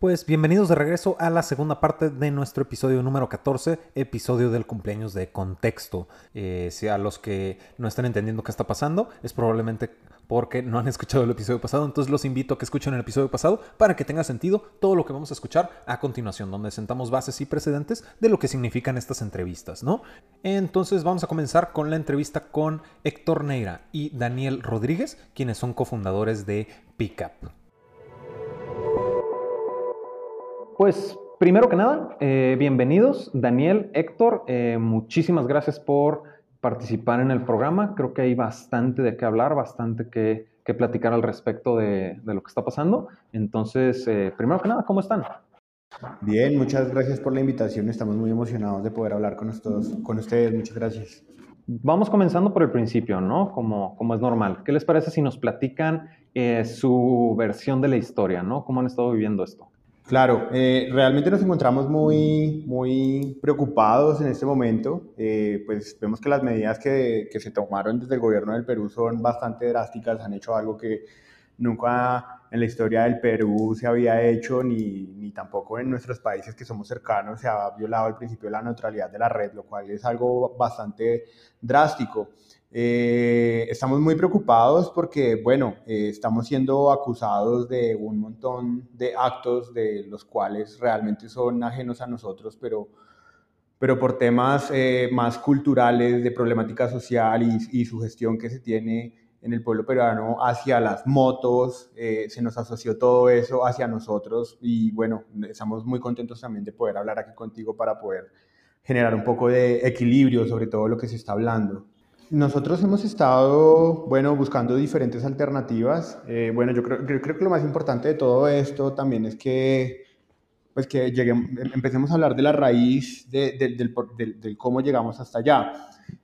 Pues bienvenidos de regreso a la segunda parte de nuestro episodio número 14, episodio del cumpleaños de contexto. Eh, si a los que no están entendiendo qué está pasando, es probablemente porque no han escuchado el episodio pasado, entonces los invito a que escuchen el episodio pasado para que tenga sentido todo lo que vamos a escuchar a continuación, donde sentamos bases y precedentes de lo que significan estas entrevistas, ¿no? Entonces vamos a comenzar con la entrevista con Héctor Neira y Daniel Rodríguez, quienes son cofundadores de Pickup. Pues primero que nada, eh, bienvenidos, Daniel, Héctor, eh, muchísimas gracias por participar en el programa. Creo que hay bastante de qué hablar, bastante que, platicar al respecto de, lo que está pasando. Entonces, eh, primero que nada, ¿cómo están? Bien, muchas gracias por la invitación. Estamos muy emocionados de poder hablar con, con ustedes. Muchas gracias. Vamos comenzando por el principio, ¿no? Como, como es normal. ¿Qué les parece si nos platican su versión de la historia, ¿no? ¿Cómo han estado viviendo esto? Claro, eh, realmente nos encontramos muy, muy preocupados en este momento. Eh, pues vemos que las medidas que, se tomaron desde el gobierno del Perú son bastante drásticas, han hecho algo que nunca en la historia del Perú se había hecho, ni, ni tampoco en nuestros países que somos cercanos se ha violado el principio de la neutralidad de la red, lo cual es algo bastante drástico. Eh, estamos muy preocupados porque, bueno, eh, estamos siendo acusados de un montón de actos de los cuales realmente son ajenos a nosotros, pero, pero por temas eh, más culturales, de problemática social y, su gestión que se tiene en el pueblo peruano hacia las motos, se nos asoció todo eso hacia nosotros y bueno, estamos muy contentos también de poder hablar aquí contigo para poder generar un poco de equilibrio sobre todo lo que se está hablando. Nosotros hemos estado, bueno, buscando diferentes alternativas. Eh, bueno, yo creo, que lo más importante de todo esto también es que, pues que lleguemos, empecemos a hablar de la raíz de, del, cómo llegamos hasta allá.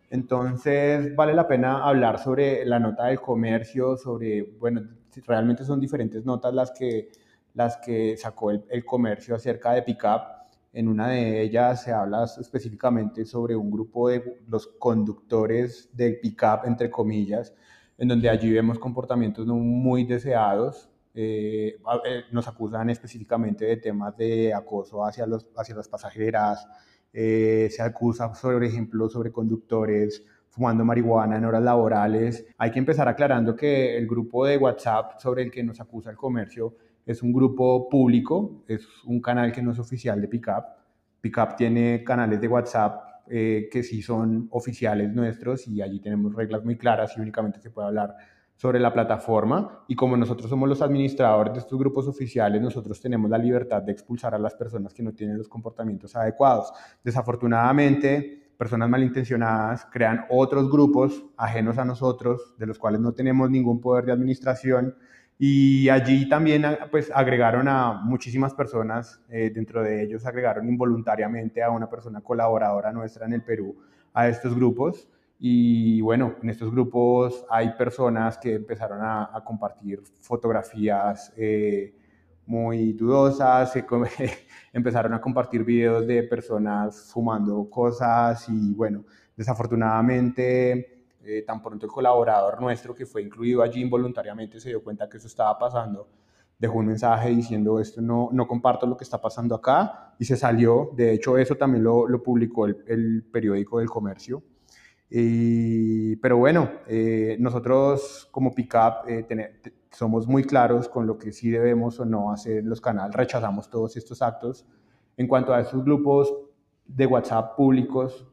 Entonces, vale la pena hablar sobre la nota del comercio, sobre, bueno, realmente son diferentes notas las que, las que sacó el, el comercio acerca de Pickup en una de ellas se habla específicamente sobre un grupo de los conductores del pick-up, entre comillas, en donde allí vemos comportamientos no muy deseados. Eh, eh, nos acusan específicamente de temas de acoso hacia, los, hacia las pasajeras. Eh, se acusa, por ejemplo, sobre conductores fumando marihuana en horas laborales. Hay que empezar aclarando que el grupo de WhatsApp sobre el que nos acusa el comercio es un grupo público, es un canal que no es oficial de Pickup. Pickup tiene canales de WhatsApp eh, que sí son oficiales nuestros y allí tenemos reglas muy claras y únicamente se puede hablar sobre la plataforma y como nosotros somos los administradores de estos grupos oficiales, nosotros tenemos la libertad de expulsar a las personas que no tienen los comportamientos adecuados. Desafortunadamente, personas malintencionadas crean otros grupos ajenos a nosotros, de los cuales no tenemos ningún poder de administración y allí también ah, pues, agregaron a muchísimas personas, eh, dentro de ellos agregaron involuntariamente a una persona colaboradora nuestra en el Perú a estos grupos. Y bueno, en estos grupos hay personas que empezaron a, compartir fotografías eh, muy dudosas, empezaron a compartir videos de personas fumando cosas y bueno, desafortunadamente eh, tan pronto el colaborador nuestro que fue incluido allí involuntariamente se dio cuenta que eso estaba pasando, dejó un mensaje diciendo esto no, no comparto lo que está pasando acá y se salió. De hecho, eso también lo, lo publicó el, el, periódico del comercio. Y, pero bueno, eh, nosotros como Pickup eh, somos muy claros con lo que sí debemos o no hacer en los canales, rechazamos todos estos actos. En cuanto a estos grupos de WhatsApp públicos,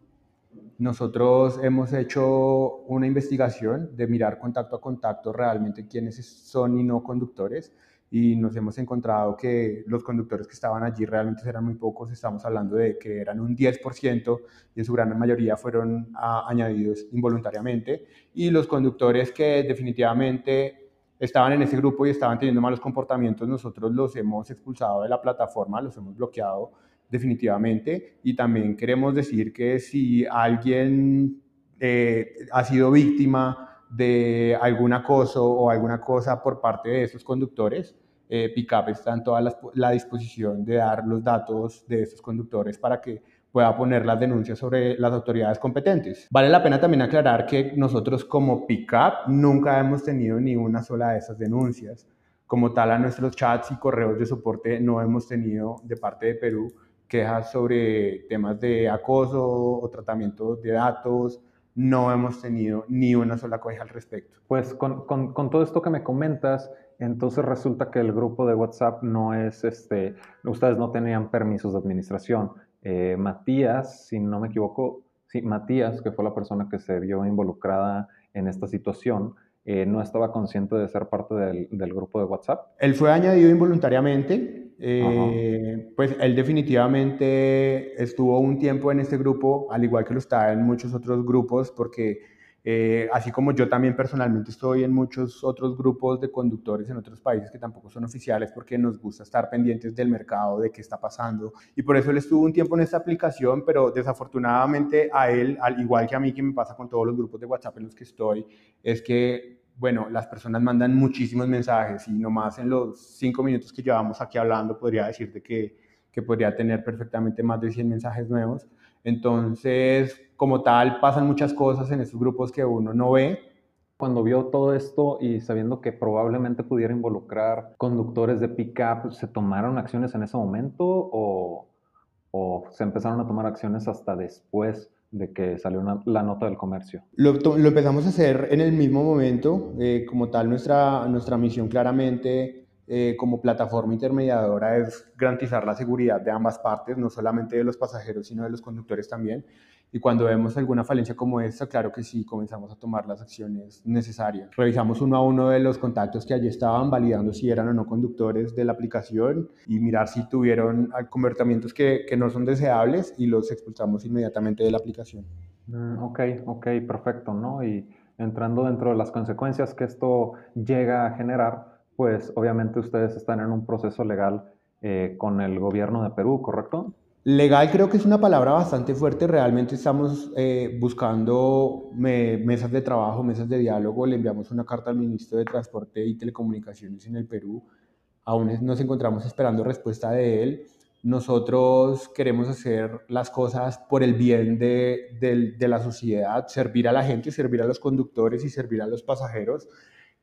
nosotros hemos hecho una investigación de mirar contacto a contacto realmente quiénes son y no conductores y nos hemos encontrado que los conductores que estaban allí realmente eran muy pocos, estamos hablando de que eran un 10% y en su gran mayoría fueron añadidos involuntariamente y los conductores que definitivamente estaban en ese grupo y estaban teniendo malos comportamientos, nosotros los hemos expulsado de la plataforma, los hemos bloqueado definitivamente. Y también queremos decir que si alguien eh, ha sido víctima de algún acoso o alguna cosa por parte de esos conductores, eh, Pickup está en toda la, disposición de dar los datos de esos conductores para que pueda poner las denuncias sobre las autoridades competentes. Vale la pena también aclarar que nosotros como Pickup nunca hemos tenido ni una sola de esas denuncias como tal a nuestros chats y correos de soporte no hemos tenido de parte de Perú quejas sobre temas de acoso o tratamiento de datos, no hemos tenido ni una sola queja al respecto. Pues con, con, con, todo esto que me comentas, entonces resulta que el grupo de WhatsApp no es, este, ustedes no tenían permisos de administración. Eh, Matías, si no me equivoco, sí, Matías, que fue la persona que se vio involucrada en esta situación, eh, no estaba consciente de ser parte del, del, grupo de WhatsApp. Él fue añadido involuntariamente. Eh, pues él definitivamente estuvo un tiempo en este grupo, al igual que lo está en muchos otros grupos, porque eh, así como yo también personalmente estoy en muchos otros grupos de conductores en otros países que tampoco son oficiales porque nos gusta estar pendientes del mercado, de qué está pasando. Y por eso él estuvo un tiempo en esta aplicación, pero desafortunadamente a él, al igual que a mí que me pasa con todos los grupos de WhatsApp en los que estoy, es que, bueno, las personas mandan muchísimos mensajes y nomás en los cinco minutos que llevamos aquí hablando podría decirte que, que podría tener perfectamente más de 100 mensajes nuevos. Entonces, como tal, pasan muchas cosas en estos grupos que uno no ve. Cuando vio todo esto y sabiendo que probablemente pudiera involucrar conductores de pick-up, ¿se tomaron acciones en ese momento o, o, se empezaron a tomar acciones hasta después de que salió la nota del comercio? Lo, empezamos a hacer en el mismo momento. Eh, como tal, nuestra, nuestra misión claramente eh, como plataforma intermediadora es garantizar la seguridad de ambas partes, no solamente de los pasajeros, sino de los conductores también. Y cuando vemos alguna falencia como esta, claro que sí, comenzamos a tomar las acciones necesarias. Revisamos uno a uno de los contactos que allí estaban, validando si eran o no conductores de la aplicación y mirar si tuvieron comportamientos que, que no son deseables y los expulsamos inmediatamente de la aplicación. Mm, ok, ok, perfecto, ¿no? Y entrando dentro de las consecuencias que esto llega a generar, pues obviamente ustedes están en un proceso legal eh, con el gobierno de Perú, ¿correcto? Legal creo que es una palabra bastante fuerte. Realmente estamos eh, buscando mesas de trabajo, mesas de diálogo. Le enviamos una carta al ministro de Transporte y Telecomunicaciones en el Perú. Aún nos encontramos esperando respuesta de él. Nosotros queremos hacer las cosas por el bien de, de la sociedad, servir a la gente, servir a los conductores y servir a los pasajeros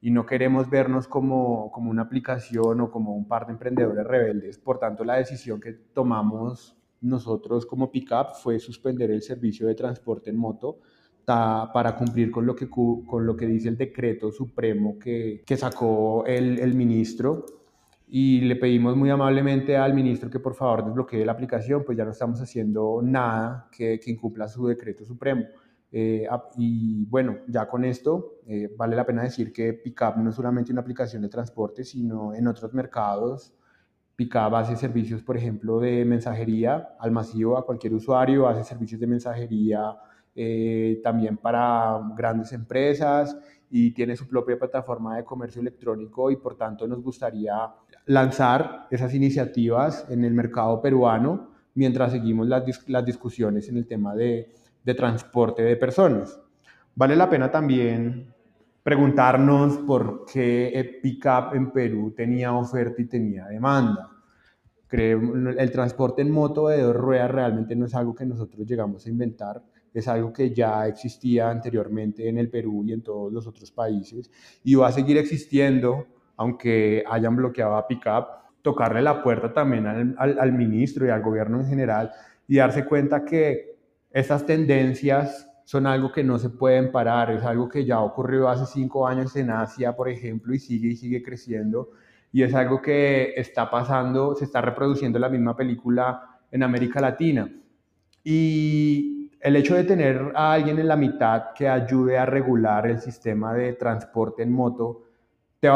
y no queremos vernos como, como una aplicación o como un par de emprendedores rebeldes. Por tanto, la decisión que tomamos nosotros como Pickup fue suspender el servicio de transporte en moto para cumplir con lo que, con lo que dice el decreto supremo que, que sacó el, el ministro y le pedimos muy amablemente al ministro que por favor desbloquee la aplicación, pues ya no estamos haciendo nada que, que incumpla su decreto supremo. Eh, y bueno, ya con esto eh, vale la pena decir que Pickup no es solamente una aplicación de transporte, sino en otros mercados. Pickup hace servicios, por ejemplo, de mensajería al masivo, a cualquier usuario, hace servicios de mensajería eh, también para grandes empresas y tiene su propia plataforma de comercio electrónico y por tanto nos gustaría lanzar esas iniciativas en el mercado peruano mientras seguimos las, las discusiones en el tema de de transporte de personas. Vale la pena también preguntarnos por qué Pickup en Perú tenía oferta y tenía demanda. el transporte en moto de dos ruedas realmente no es algo que nosotros llegamos a inventar, es algo que ya existía anteriormente en el Perú y en todos los otros países y va a seguir existiendo aunque hayan bloqueado a Pickup, tocarle la puerta también al, al ministro y al gobierno en general y darse cuenta que estas tendencias son algo que no se pueden parar, es algo que ya ocurrió hace cinco años en Asia, por ejemplo, y sigue y sigue creciendo, y es algo que está pasando, se está reproduciendo la misma película en América Latina. Y el hecho de tener a alguien en la mitad que ayude a regular el sistema de transporte en moto, le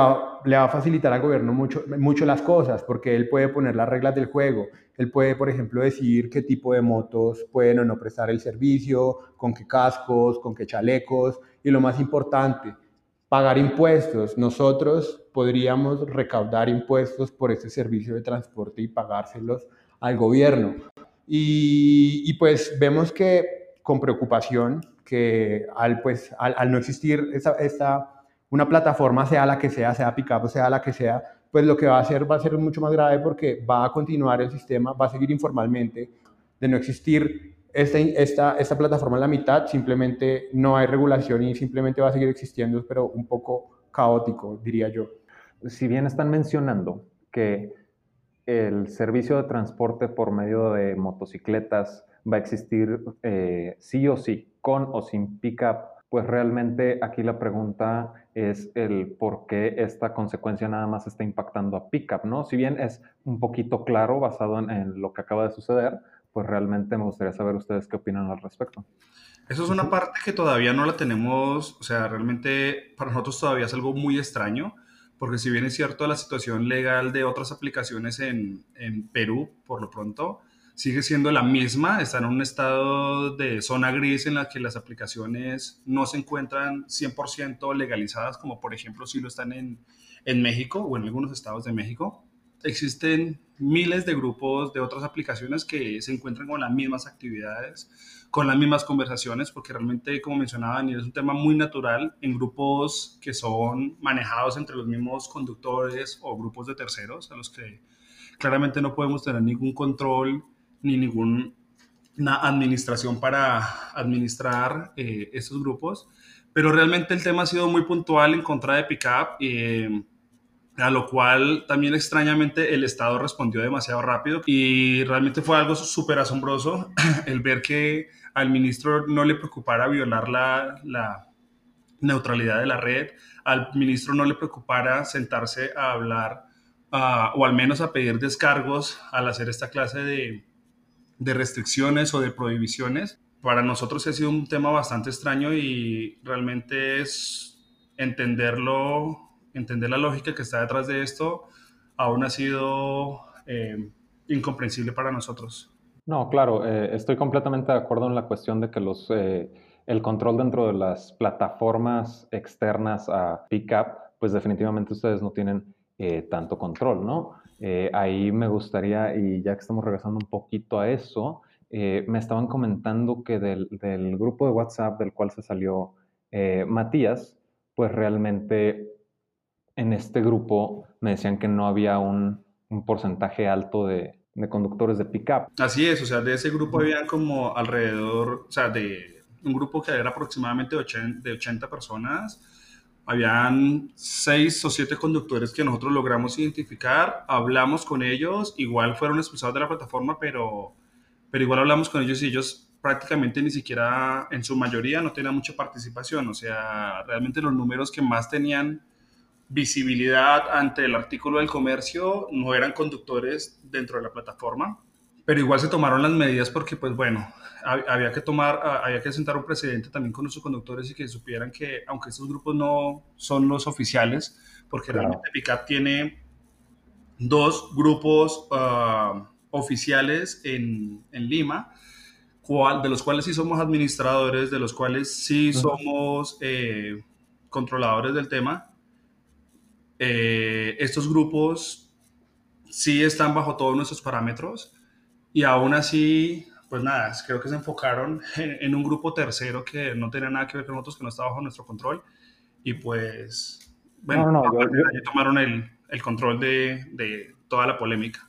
va a facilitar al gobierno mucho, mucho las cosas, porque él puede poner las reglas del juego. Él puede, por ejemplo, decidir qué tipo de motos pueden o no prestar el servicio, con qué cascos, con qué chalecos, y lo más importante, pagar impuestos. Nosotros podríamos recaudar impuestos por este servicio de transporte y pagárselos al gobierno. Y, pues vemos que con preocupación que al, pues, al, no existir esta, esta una plataforma, sea la que sea, sea Pickup sea la que sea, pues lo que va a hacer va a ser mucho más grave porque va a continuar el sistema, va a seguir informalmente, de no existir esta, esta, esta plataforma en la mitad, simplemente no hay regulación y simplemente va a seguir existiendo, pero un poco caótico, diría yo. si bien están mencionando que el servicio de transporte por medio de motocicletas va a existir eh, sí o sí, con o sin pickup, pues realmente aquí la pregunta es el por qué esta consecuencia nada más está impactando a pickup, ¿no? Si bien es un poquito claro basado en, lo que acaba de suceder, pues realmente me gustaría saber ustedes qué opinan al respecto. Eso es una parte que todavía no la tenemos, o sea, realmente para nosotros todavía es algo muy extraño, porque si bien es cierto la situación legal de otras aplicaciones en, en Perú, por lo pronto, sigue siendo la misma, está en un estado de zona gris en la que las aplicaciones no se encuentran 100% legalizadas, como por ejemplo si lo están en, en México o en algunos estados de México. Existen miles de grupos de otras aplicaciones que se encuentran con las mismas actividades, con las mismas conversaciones, porque realmente, como mencionaba Daniel, es un tema muy natural en grupos que son manejados entre los mismos conductores o grupos de terceros, a los que claramente no podemos tener ningún control ni ninguna administración para administrar eh, estos grupos, pero realmente el tema ha sido muy puntual en contra de Pickup, eh, a lo cual también extrañamente el Estado respondió demasiado rápido y realmente fue algo súper asombroso el ver que al ministro no le preocupara violar la, la neutralidad de la red, al ministro no le preocupara sentarse a hablar o al menos a pedir descargos al hacer esta clase de, de restricciones o de prohibiciones. Para nosotros ha sido un tema bastante extraño y realmente es entenderlo, entender la lógica que está detrás de esto, aún ha sido eh, incomprensible para nosotros. No, claro, eh, estoy completamente de acuerdo en la cuestión de que los, eh, el control dentro de las plataformas externas a Pickup, pues definitivamente ustedes no tienen tanto control, ¿no? Eh, ahí me gustaría, y ya que estamos regresando un poquito a eso, eh, me estaban comentando que del, grupo de WhatsApp del cual se salió eh, Matías, pues realmente en este grupo me decían que no había un, porcentaje alto de, de, conductores de pickup. Así es, o sea, de ese grupo había como alrededor, o sea, de un grupo que era aproximadamente de 80 personas, habían seis o siete conductores que nosotros logramos identificar, hablamos con ellos, igual fueron expulsados de la plataforma, pero, pero igual hablamos con ellos y ellos prácticamente ni siquiera, en su mayoría, no tenían mucha participación. O sea, realmente los números que más tenían visibilidad ante el artículo del comercio no eran conductores dentro de la plataforma pero igual se tomaron las medidas porque, pues bueno, había que tomar, había que sentar un precedente también con nuestros conductores y que supieran que, aunque estos grupos no son los oficiales, porque realmente PICAP tiene dos grupos ah, oficiales en, en Lima, cual, de los cuales sí somos administradores, de los cuales sí somos eh, controladores del tema. Eh, estos grupos sí están bajo todos nuestros parámetros y aún así, pues nada, creo que se enfocaron en, un grupo tercero que no tenía nada que ver con nosotros, que no estaba bajo nuestro control. Y pues, bueno, no, tomaron el, el control de, de, toda la polémica.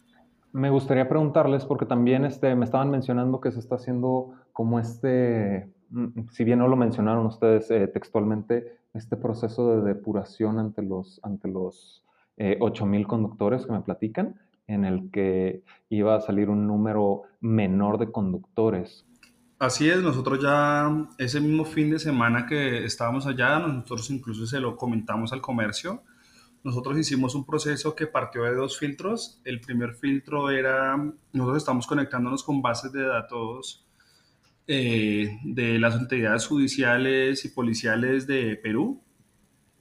Me gustaría preguntarles, porque también este, me estaban mencionando que se está haciendo como este, mm, si bien no lo mencionaron ustedes eh, textualmente, este proceso de depuración ante los, ante los eh, 8.000 conductores que me platican en el que iba a salir un número menor de conductores. Así es, nosotros ya ese mismo fin de semana que estábamos allá, nosotros incluso se lo comentamos al comercio. Nosotros hicimos un proceso que partió de dos filtros. El primer filtro era, nosotros estamos conectándonos con bases de datos eh, de las autoridades judiciales y policiales de Perú,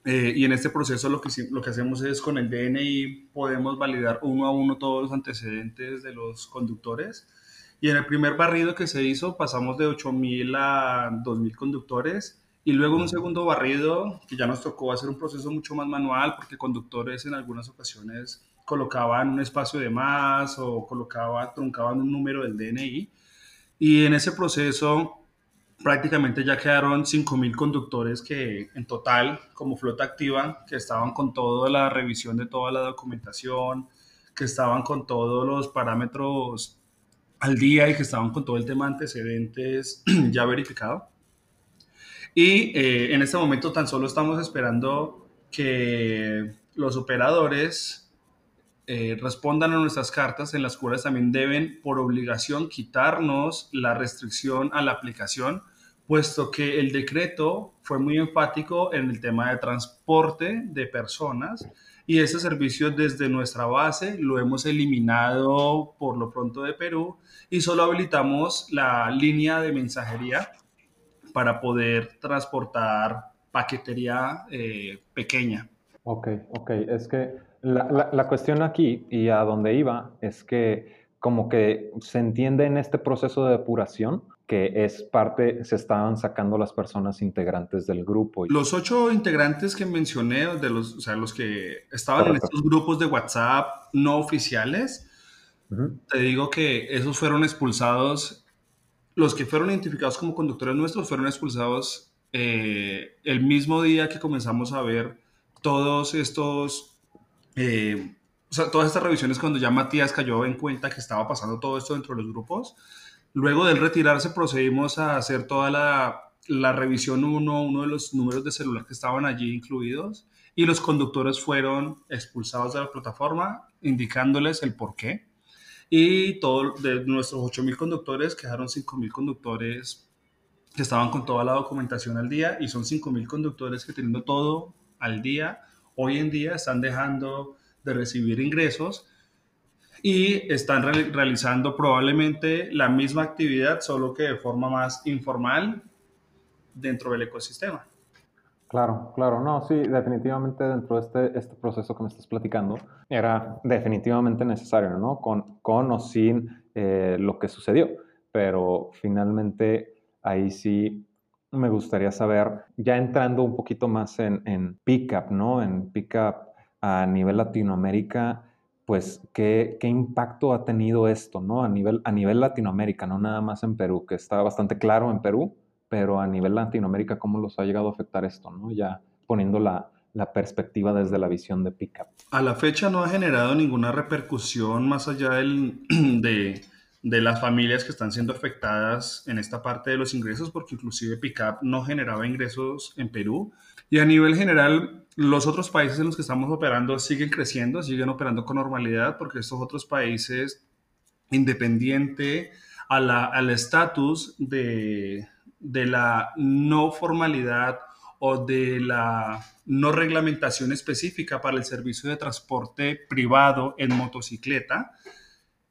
eh, y en este proceso lo que, lo que hacemos es con el DNI podemos validar uno a uno todos los antecedentes de los conductores. Y en el primer barrido que se hizo pasamos de 8.000 a 2.000 conductores. Y luego en un segundo barrido, que ya nos tocó hacer un proceso mucho más manual, porque conductores en algunas ocasiones colocaban un espacio de más o colocaban, truncaban un número del DNI. Y en ese proceso prácticamente ya quedaron 5.000 conductores que en total, como flota activa, que estaban con toda la revisión de toda la documentación, que estaban con todos los parámetros al día y que estaban con todo el tema de antecedentes ya verificado. Y eh, en este momento tan solo estamos esperando que los operadores eh, respondan a nuestras cartas en las cuales también deben por obligación quitarnos la restricción a la aplicación, puesto que el decreto fue muy enfático en el tema de transporte de personas y ese servicio desde nuestra base lo hemos eliminado por lo pronto de Perú y solo habilitamos la línea de mensajería para poder transportar paquetería eh, pequeña. Ok, ok. Es que la, la, cuestión aquí y a donde iba es que como que se entiende en este proceso de depuración que es parte, se estaban sacando las personas integrantes del grupo. Los ocho integrantes que mencioné, de los, o sea, los que estaban en estos grupos de WhatsApp no oficiales, te digo que esos fueron expulsados, los que fueron identificados como conductores nuestros fueron expulsados eh, el mismo día que comenzamos a ver todos estos, eh, o sea, todas estas revisiones cuando ya Matías cayó en cuenta que estaba pasando todo esto dentro de los grupos Luego del retirarse procedimos a hacer toda la, revisión uno, uno de los números de celular que estaban allí incluidos y los conductores fueron expulsados de la plataforma indicándoles el por qué. Y todo, de nuestros 8.000 conductores quedaron 5.000 conductores que estaban con toda la documentación al día y son 5.000 conductores que teniendo todo al día, hoy en día están dejando de recibir ingresos y están realizando probablemente la misma actividad, solo que de forma más informal dentro del ecosistema. Claro, claro, no, sí, definitivamente dentro de este, este proceso que me estás platicando era definitivamente necesario, ¿no? Con, con o sin eh, lo que sucedió, pero finalmente ahí sí me gustaría saber, ya entrando un poquito más en, en Pickup, ¿no? En Pickup a nivel Latinoamérica, pues qué, qué, impacto ha tenido esto, ¿no? A nivel, a nivel Latinoamérica, no nada más en Perú, que está bastante claro en Perú, pero a nivel Latinoamérica, ¿cómo los ha llegado a afectar esto, ¿no? Ya poniendo la, la perspectiva desde la visión de Pickup. A la fecha no ha generado ninguna repercusión más allá del, de, de, las familias que están siendo afectadas en esta parte de los ingresos, porque inclusive Pickup no generaba ingresos en Perú. Y a nivel general, los otros países en los que estamos operando siguen creciendo, siguen operando con normalidad porque estos otros países, independiente al estatus de, de la no formalidad o de la no reglamentación específica para el servicio de transporte privado en motocicleta,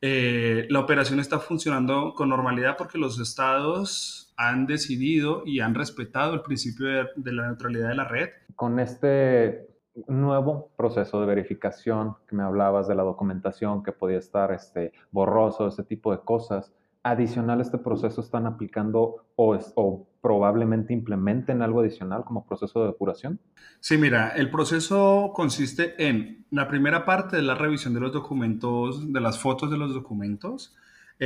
eh, la operación está funcionando con normalidad porque los estados han decidido y han respetado el principio de, la neutralidad de la red. Con este nuevo proceso de verificación que me hablabas de la documentación que podía estar este, borroso, ese tipo de cosas, adicional a este proceso están aplicando o, o, probablemente implementen algo adicional como proceso de depuración? Sí, mira, el proceso consiste en la primera parte de la revisión de los documentos, de las fotos de los documentos,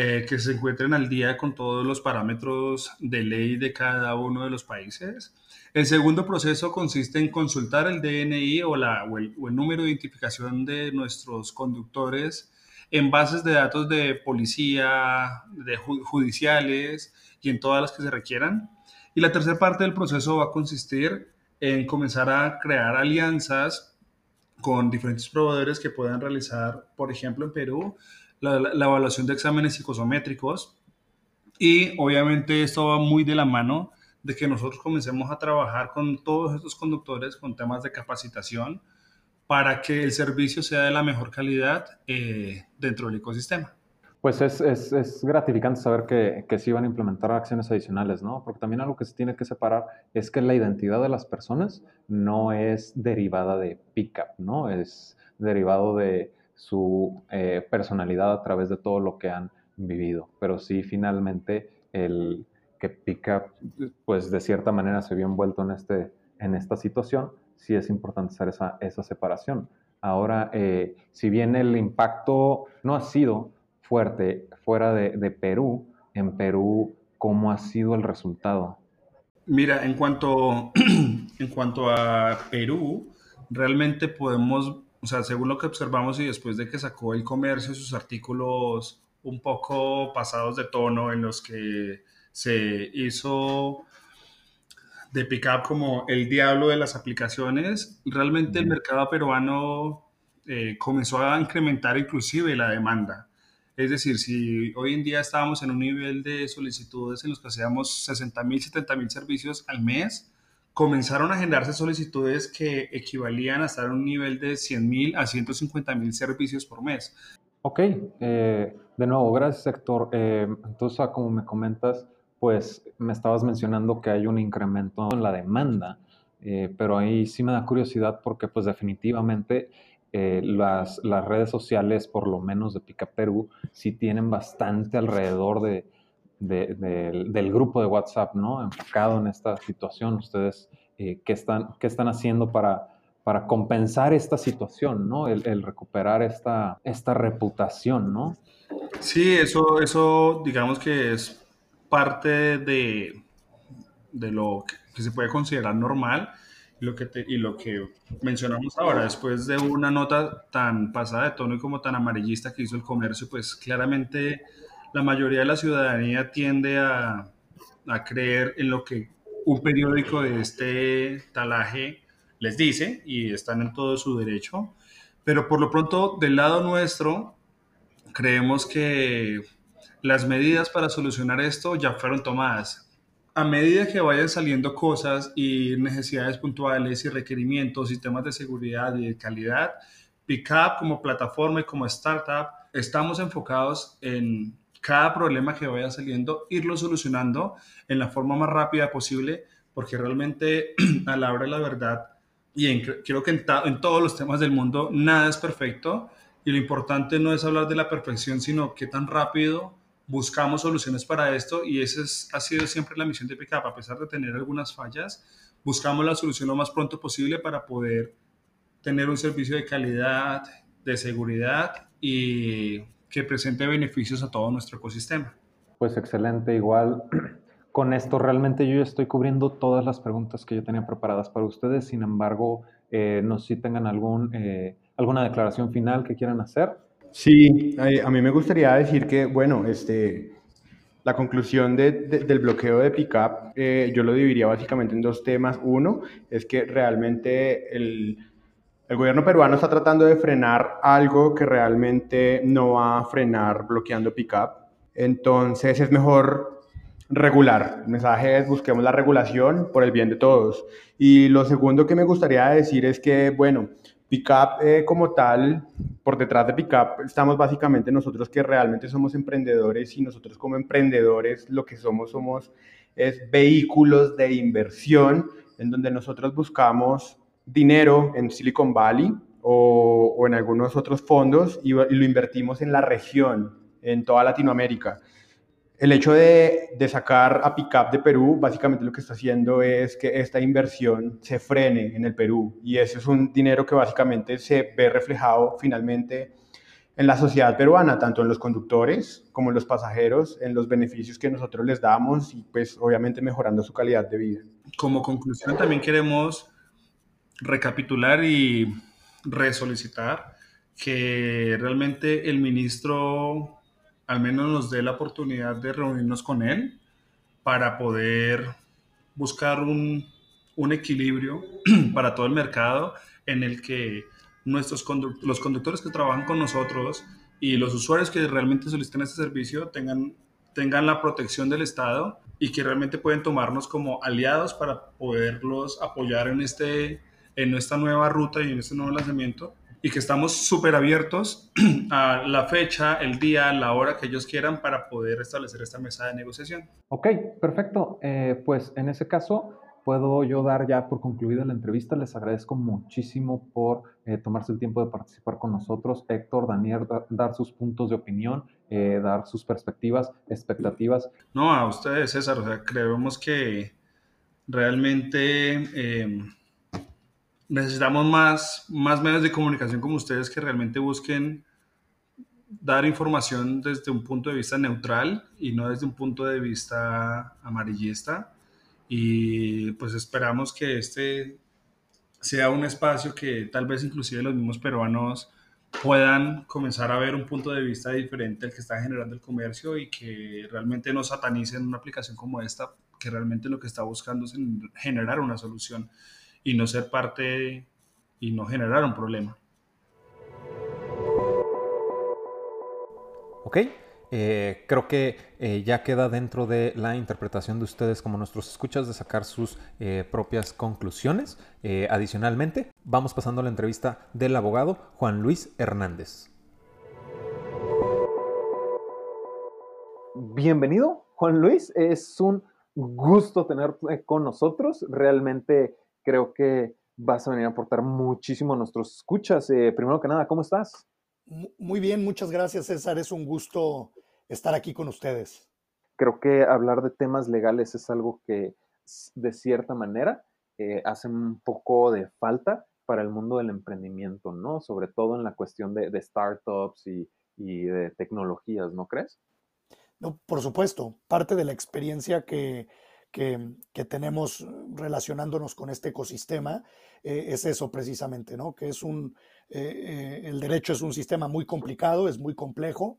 eh, que se encuentren al día con todos los parámetros de ley de cada uno de los países. El segundo proceso consiste en consultar el DNI o, la, o, el, número de identificación de nuestros conductores en bases de datos de policía, de judiciales y en todas las que se requieran. Y la tercera parte del proceso va a consistir en comenzar a crear alianzas con diferentes proveedores que puedan realizar, por ejemplo, en Perú, la, evaluación de exámenes psicosométricos y obviamente esto va muy de la mano de que nosotros comencemos a trabajar con todos estos conductores con temas de capacitación para que el servicio sea de la mejor calidad eh, dentro del ecosistema. Pues es, es, gratificante saber que, que sí van a implementar acciones adicionales, ¿no? Porque también algo que se tiene que separar es que la identidad de las personas no es derivada de pickup, ¿no? Es derivado de, su eh, personalidad a través de todo lo que han vivido. Pero sí, finalmente, el que Pickup, pues de cierta manera se vio envuelto en, este, en esta situación, sí es importante hacer esa, esa separación. Ahora, eh, si bien el impacto no ha sido fuerte fuera de, de Perú, en Perú, ¿cómo ha sido el resultado? Mira, en cuanto, en cuanto a Perú, realmente podemos o sea, según lo que observamos y después de que sacó el comercio sus artículos un poco pasados de tono en los que se hizo de Pickup como el diablo de las aplicaciones, realmente el mercado peruano eh, comenzó a incrementar inclusive la demanda. Es decir, si hoy en día estábamos en un nivel de solicitudes en los que hacíamos 60 mil, 70 mil servicios al mes, comenzaron a generarse solicitudes que equivalían a estar en un nivel de 100 mil a 150 mil servicios por mes. Ok, eh, de nuevo, gracias Héctor. Eh, entonces, como me comentas, pues me estabas mencionando que hay un incremento en la demanda, eh, pero ahí sí me da curiosidad porque pues definitivamente las, las, redes sociales, por lo menos de Pica Perú, sí tienen bastante alrededor de, del grupo de WhatsApp, ¿no? Enfocado en esta situación. Ustedes, ¿qué, están, ¿qué están haciendo para para compensar esta situación, ¿no? El, recuperar esta, esta reputación, ¿no? Sí, eso, eso digamos que es parte de, de lo que, se puede considerar normal lo, que y lo que mencionamos ahora, después de una nota tan pasada de tono y como tan amarillista que hizo el comercio, pues claramente la mayoría de la ciudadanía tiende a, a creer en lo que un periódico de este talaje les dice y están en todo su derecho, pero por lo pronto del lado nuestro creemos que las medidas para solucionar esto ya fueron tomadas. A medida que vayan saliendo cosas y necesidades puntuales y requerimientos, sistemas de seguridad y de calidad, Pickup como plataforma y como startup, estamos enfocados en cada problema que vaya saliendo, irlo solucionando en la forma más rápida posible, porque realmente a la hora la verdad, y creo que en, todos los temas del mundo nada es perfecto y lo importante no es hablar de la perfección, sino qué tan rápido buscamos soluciones para esto y esa ha sido siempre la misión de Pickup, a pesar de tener algunas fallas, buscamos la solución lo más pronto posible para poder tener un servicio de calidad, de seguridad y que presente beneficios a todo nuestro ecosistema. Pues excelente, igual con esto realmente yo ya estoy cubriendo todas las preguntas que yo tenía preparadas para ustedes. Sin embargo, eh, no sé si tengan algún, eh, alguna declaración final que quieran hacer. Sí, a mí me gustaría decir que, bueno, este, la conclusión del bloqueo de Pickup, eh, yo lo dividiría básicamente en dos temas. Uno es que realmente el, el gobierno peruano está tratando de frenar algo que realmente no va a frenar bloqueando Pickup. Entonces es mejor regular. El mensaje es busquemos la regulación por el bien de todos. Y lo segundo que me gustaría decir es que, bueno, Pickup eh, como tal, por detrás de Pickup estamos básicamente nosotros que realmente somos emprendedores y nosotros como emprendedores lo que somos somos es vehículos de inversión en donde nosotros buscamos dinero en Silicon Valley o, o en algunos otros fondos y, y lo invertimos en la región, en toda Latinoamérica. El hecho de, sacar a Pickup de Perú, básicamente lo que está haciendo es que esta inversión se frene en el Perú y ese es un dinero que básicamente se ve reflejado finalmente en la sociedad peruana, tanto en los conductores como en los pasajeros, en los beneficios que nosotros les damos y pues obviamente mejorando su calidad de vida. Como conclusión también queremos recapitular y resolicitar que realmente el ministro al menos nos dé la oportunidad de reunirnos con él para poder buscar un, equilibrio para todo el mercado en el que nuestros los conductores que trabajan con nosotros y los usuarios que realmente solicitan este servicio tengan, tengan la protección del Estado y que realmente pueden tomarnos como aliados para poderlos apoyar en, este, en esta nueva ruta y en este nuevo lanzamiento y que estamos súper abiertos a la fecha, el día, la hora que ellos quieran para poder establecer esta mesa de negociación. Ok, perfecto. Eh, pues en ese caso puedo yo dar ya por concluida la entrevista. Les agradezco muchísimo por eh, tomarse el tiempo de participar con nosotros. Héctor, Daniel, dar sus puntos de opinión, eh, dar sus perspectivas, expectativas. No, a ustedes, César. O sea, creemos que realmente necesitamos más, más medios de comunicación como ustedes que realmente busquen dar información desde un punto de vista neutral y no desde un punto de vista amarillista. Y pues esperamos que este sea un espacio que tal vez inclusive los mismos peruanos puedan comenzar a ver un punto de vista diferente al que está generando el comercio y que realmente no satanicen una aplicación como esta que realmente lo que está buscando es generar una solución y no ser parte y no generar un problema. Ok, eh, creo que eh, ya queda dentro de la interpretación de ustedes como nuestros escuchas de sacar sus eh, propias conclusiones. adicionalmente, vamos pasando a la entrevista del abogado Juan Luis Hernández. Bienvenido, Juan Luis. Es un gusto tenerte con nosotros. Realmente creo que vas a venir a aportar muchísimo a nuestros escuchas. primero que nada, ¿cómo estás? Muy bien, muchas gracias César. Es un gusto estar aquí con ustedes. Creo que hablar de temas legales es algo que de cierta manera eh, hace un poco de falta para el mundo del emprendimiento, ¿no? Sobre todo en la cuestión de, startups y, y, de tecnologías, ¿no crees? No, por supuesto. Parte de la experiencia que, que, tenemos relacionándonos con este ecosistema eh, es eso precisamente, ¿no? Que es un, eh, el derecho es un sistema muy complicado, es muy complejo,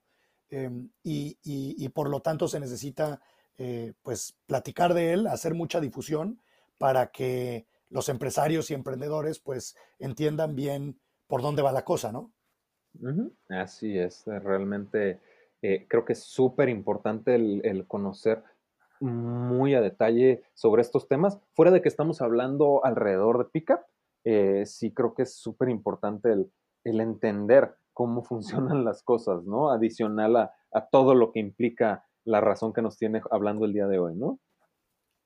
Em, y, por lo tanto se necesita eh, pues platicar de él, hacer mucha difusión para que los empresarios y emprendedores pues entiendan bien por dónde va la cosa, ¿no? Así es, eh, realmente eh, creo que es súper importante el, conocer muy a detalle sobre estos temas. Fuera de que estamos hablando alrededor de Pickup, sí creo que es súper importante el, el entender cómo funcionan las cosas, ¿no? Adicional a, todo lo que implica la razón que nos tiene hablando el día de hoy, ¿no?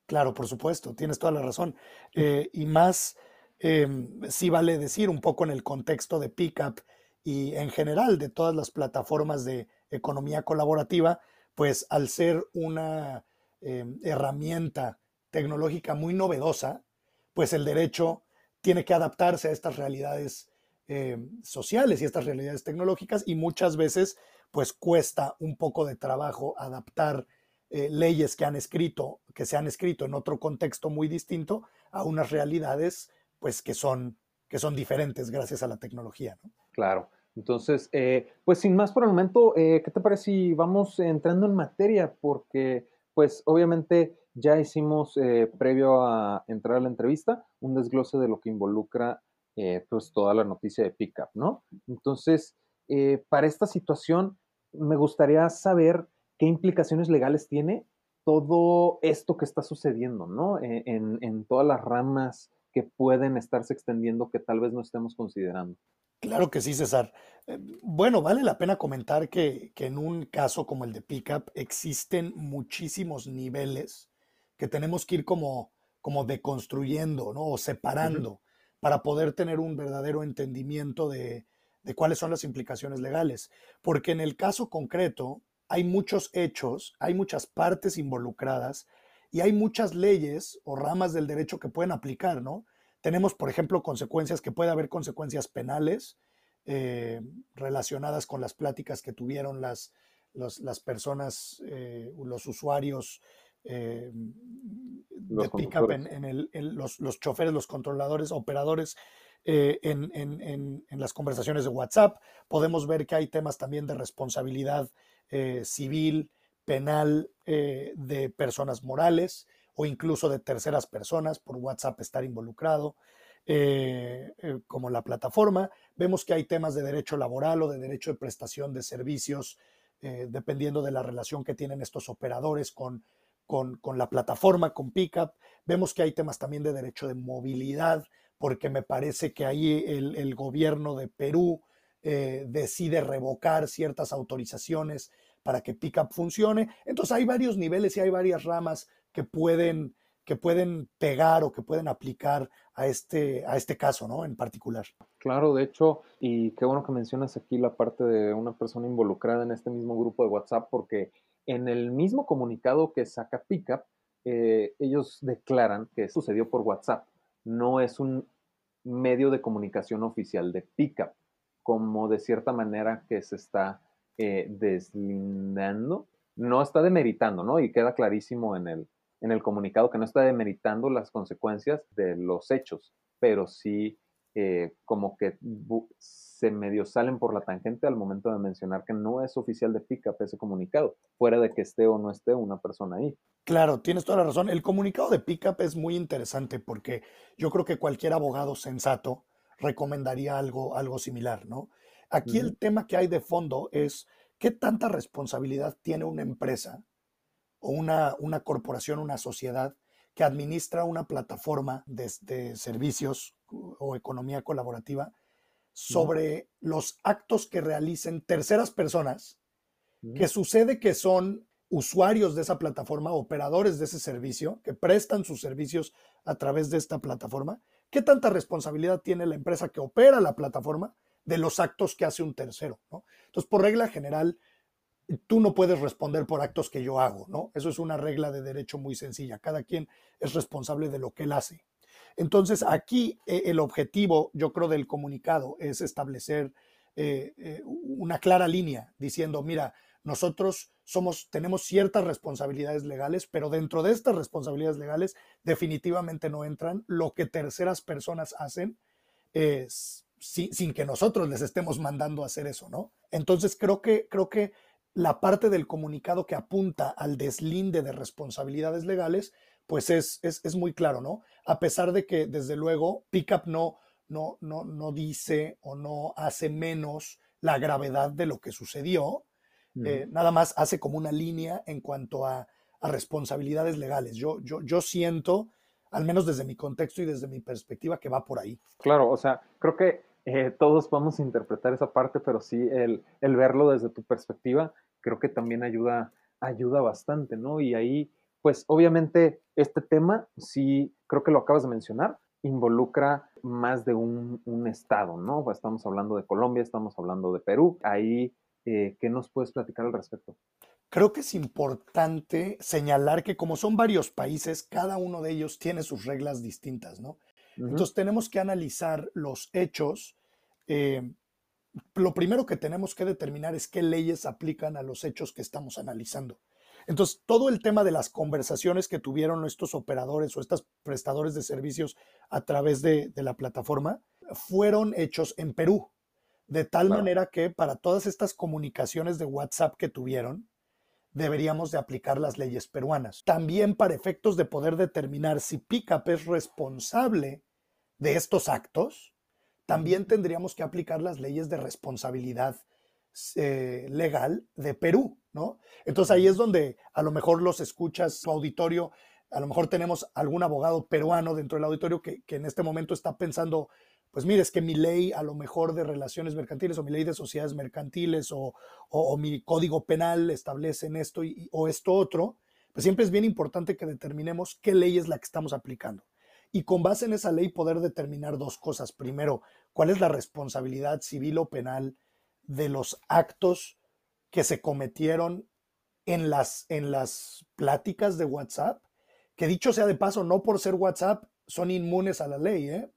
Claro, por supuesto, tienes toda la razón. Eh, y más, em, sí vale decir un poco en el contexto de Pickup y en general de todas las plataformas de economía colaborativa, pues al ser una em, herramienta tecnológica muy novedosa, pues el derecho tiene que adaptarse a estas realidades eh, sociales y estas realidades tecnológicas y muchas veces pues cuesta un poco de trabajo adaptar eh, leyes que han escrito, que se han escrito en otro contexto muy distinto a unas realidades pues que son, que son diferentes gracias a la tecnología. Claro. Entonces, eh, pues sin más por el momento, ¿qué te parece si vamos entrando en materia? Porque, pues obviamente ya hicimos, previo a entrar a la entrevista, un desglose de lo que involucra eh, pues toda la noticia de Pickup, ¿no? Entonces, eh, para esta situación, me gustaría saber qué implicaciones legales tiene todo esto que está sucediendo, ¿no? E, en, todas las ramas que pueden estarse extendiendo que tal vez no estemos considerando. Claro que sí, César. Eh, bueno, vale la pena comentar que, en un caso como el de Pickup existen muchísimos niveles que tenemos que ir como, como deconstruyendo, ¿no? O separando para poder tener un verdadero entendimiento de, cuáles son las implicaciones legales. Porque en el caso concreto hay muchos hechos, hay muchas partes involucradas y hay muchas leyes o ramas del derecho que pueden aplicar, ¿no? Tenemos, por ejemplo, consecuencias, que puede haber consecuencias penales eh, relacionadas con las pláticas que tuvieron las, las personas, eh, los usuarios eh, de pickup en, el, los, los, choferes, los controladores, operadores eh, en, en, en, las conversaciones de WhatsApp. Podemos ver que hay temas también de responsabilidad eh, civil, penal de personas morales o incluso de terceras personas por WhatsApp estar involucrado. como la plataforma. Vemos que hay temas de derecho laboral o de derecho de prestación de servicios, dependiendo de la relación que tienen estos operadores con con, la plataforma, con Pickup. Vemos que hay temas también de derecho de movilidad, porque me parece que ahí el, gobierno de Perú eh, decide revocar ciertas autorizaciones para que Pickup funcione. Entonces hay varios niveles y hay varias ramas que pueden, que pueden pegar o que pueden aplicar a este, a este caso, ¿no? En particular. Claro, de hecho, y qué bueno que mencionas aquí la parte de una persona involucrada en este mismo grupo de WhatsApp, porque en el mismo comunicado que saca Pickup, eh, ellos declaran que sucedió por WhatsApp. No es un medio de comunicación oficial de Pickup, como de cierta manera que se está eh, deslindando. No está demeritando, ¿no? Y queda clarísimo en el, en el comunicado que no está demeritando las consecuencias de los hechos, pero sí eh, como que se medio salen por la tangente al momento de mencionar que no es oficial de Pickup ese comunicado, fuera de que esté o no esté una persona ahí. Claro, tienes toda la razón. El comunicado de Pickup es muy interesante porque yo creo que cualquier abogado sensato recomendaría algo, algo similar, ¿no? Aquí el tema que hay de fondo es qué tanta responsabilidad tiene una empresa o una, una corporación, una sociedad que administra una plataforma de, servicios o economía colaborativa sobre los actos que realicen terceras personas, que sucede que son usuarios de esa plataforma, operadores de ese servicio, que prestan sus servicios a través de esta plataforma. ¿Qué tanta responsabilidad tiene la empresa que opera la plataforma de los actos que hace un tercero? Entonces, por regla general, tú no puedes responder por actos que yo hago, ¿no? Eso es una regla de derecho muy sencilla. Cada quien es responsable de lo que él hace. Entonces, aquí eh, el objetivo, yo creo, del comunicado es establecer eh, eh, una clara línea diciendo, mira, nosotros somos, tenemos ciertas responsabilidades legales, pero dentro de estas responsabilidades legales definitivamente no entran lo que terceras personas hacen sin, que nosotros les estemos mandando a hacer eso, ¿no? Entonces creo que, creo que la parte del comunicado que apunta al deslinde de responsabilidades legales, pues es, es, muy claro, ¿no? A pesar de que, desde luego, Pickup no, no, no, no dice o no hace menos la gravedad de lo que sucedió, eh, nada más hace como una línea en cuanto a, responsabilidades legales. Yo, yo, yo siento, al menos desde mi contexto y desde mi perspectiva, que va por ahí. Claro, o sea, creo que eh, todos a interpretar esa parte, pero sí el, verlo desde tu perspectiva creo que también ayuda, ayuda bastante, ¿no? Y ahí, pues obviamente este tema, sí, creo que lo acabas de mencionar, involucra más de un, estado, ¿no? Estamos hablando de Colombia, estamos hablando de Perú. Ahí, eh, ¿qué nos puedes platicar al respecto? Creo que es importante señalar que como son varios países, cada uno de ellos tiene sus reglas distintas, ¿no? Entonces tenemos que analizar los hechos eh, lo primero que tenemos que determinar es qué leyes aplican a los hechos que estamos analizando. Entonces, todo el tema de las conversaciones que tuvieron estos operadores o estos prestadores de servicios a través de, la plataforma fueron hechos en Perú, de tal manera que para todas estas comunicaciones de WhatsApp que tuvieron, deberíamos de aplicar las leyes peruanas. También para efectos de poder determinar si Pickup es responsable de estos actos, también tendríamos que aplicar las leyes de responsabilidad eh, legal de Perú, ¿no? Entonces ahí es donde a lo mejor los escuchas, su auditorio, a lo mejor tenemos algún abogado peruano dentro del auditorio que, en este momento está pensando, pues mire, es que mi ley a lo mejor de relaciones mercantiles o mi ley de sociedades mercantiles o, mi código penal establecen esto o esto otro, pues siempre es bien importante que determinemos qué ley es la que estamos aplicando y con base en esa ley poder determinar dos cosas. Primero, cuál es la responsabilidad civil o penal de los actos que se cometieron en las, en las pláticas de WhatsApp, que dicho sea de paso, no por ser WhatsApp son inmunes a la ley, ¿eh?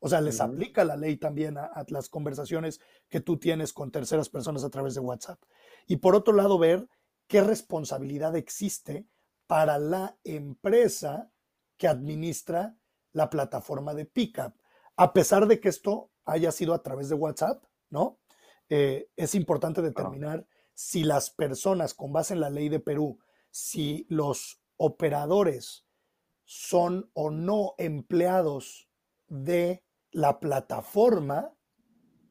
O sea, les aplica la ley también a, a, las conversaciones que tú tienes con terceras personas a través de WhatsApp. Y por otro lado, ver qué responsabilidad existe para la empresa que administra la plataforma de Pickup. A pesar de que esto haya sido a través de WhatsApp, ¿no? Eh, es importante determinar si las personas, con base en la ley de Perú, si los operadores son o no empleados de la plataforma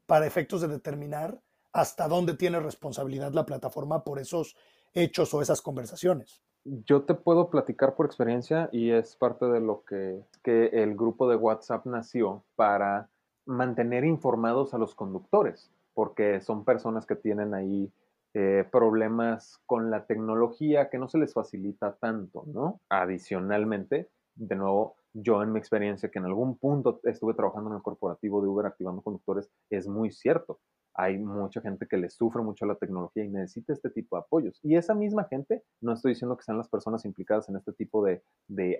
para efectos de determinar hasta dónde tiene responsabilidad la plataforma por esos hechos o esas conversaciones. Yo te puedo platicar por experiencia y es parte de lo que, el grupo de WhatsApp nació para mantener informados a los conductores, porque son personas que tienen ahí eh, problemas con la tecnología que no se les facilita tanto, ¿no? Adicionalmente, de nuevo, yo en mi experiencia que en algún punto estuve trabajando en el corporativo de Uber activando conductores, es muy cierto hay mucha gente que le sufre mucho la tecnología y necesita este tipo de apoyos. Y esa misma gente, no estoy diciendo que sean las personas implicadas en este tipo de,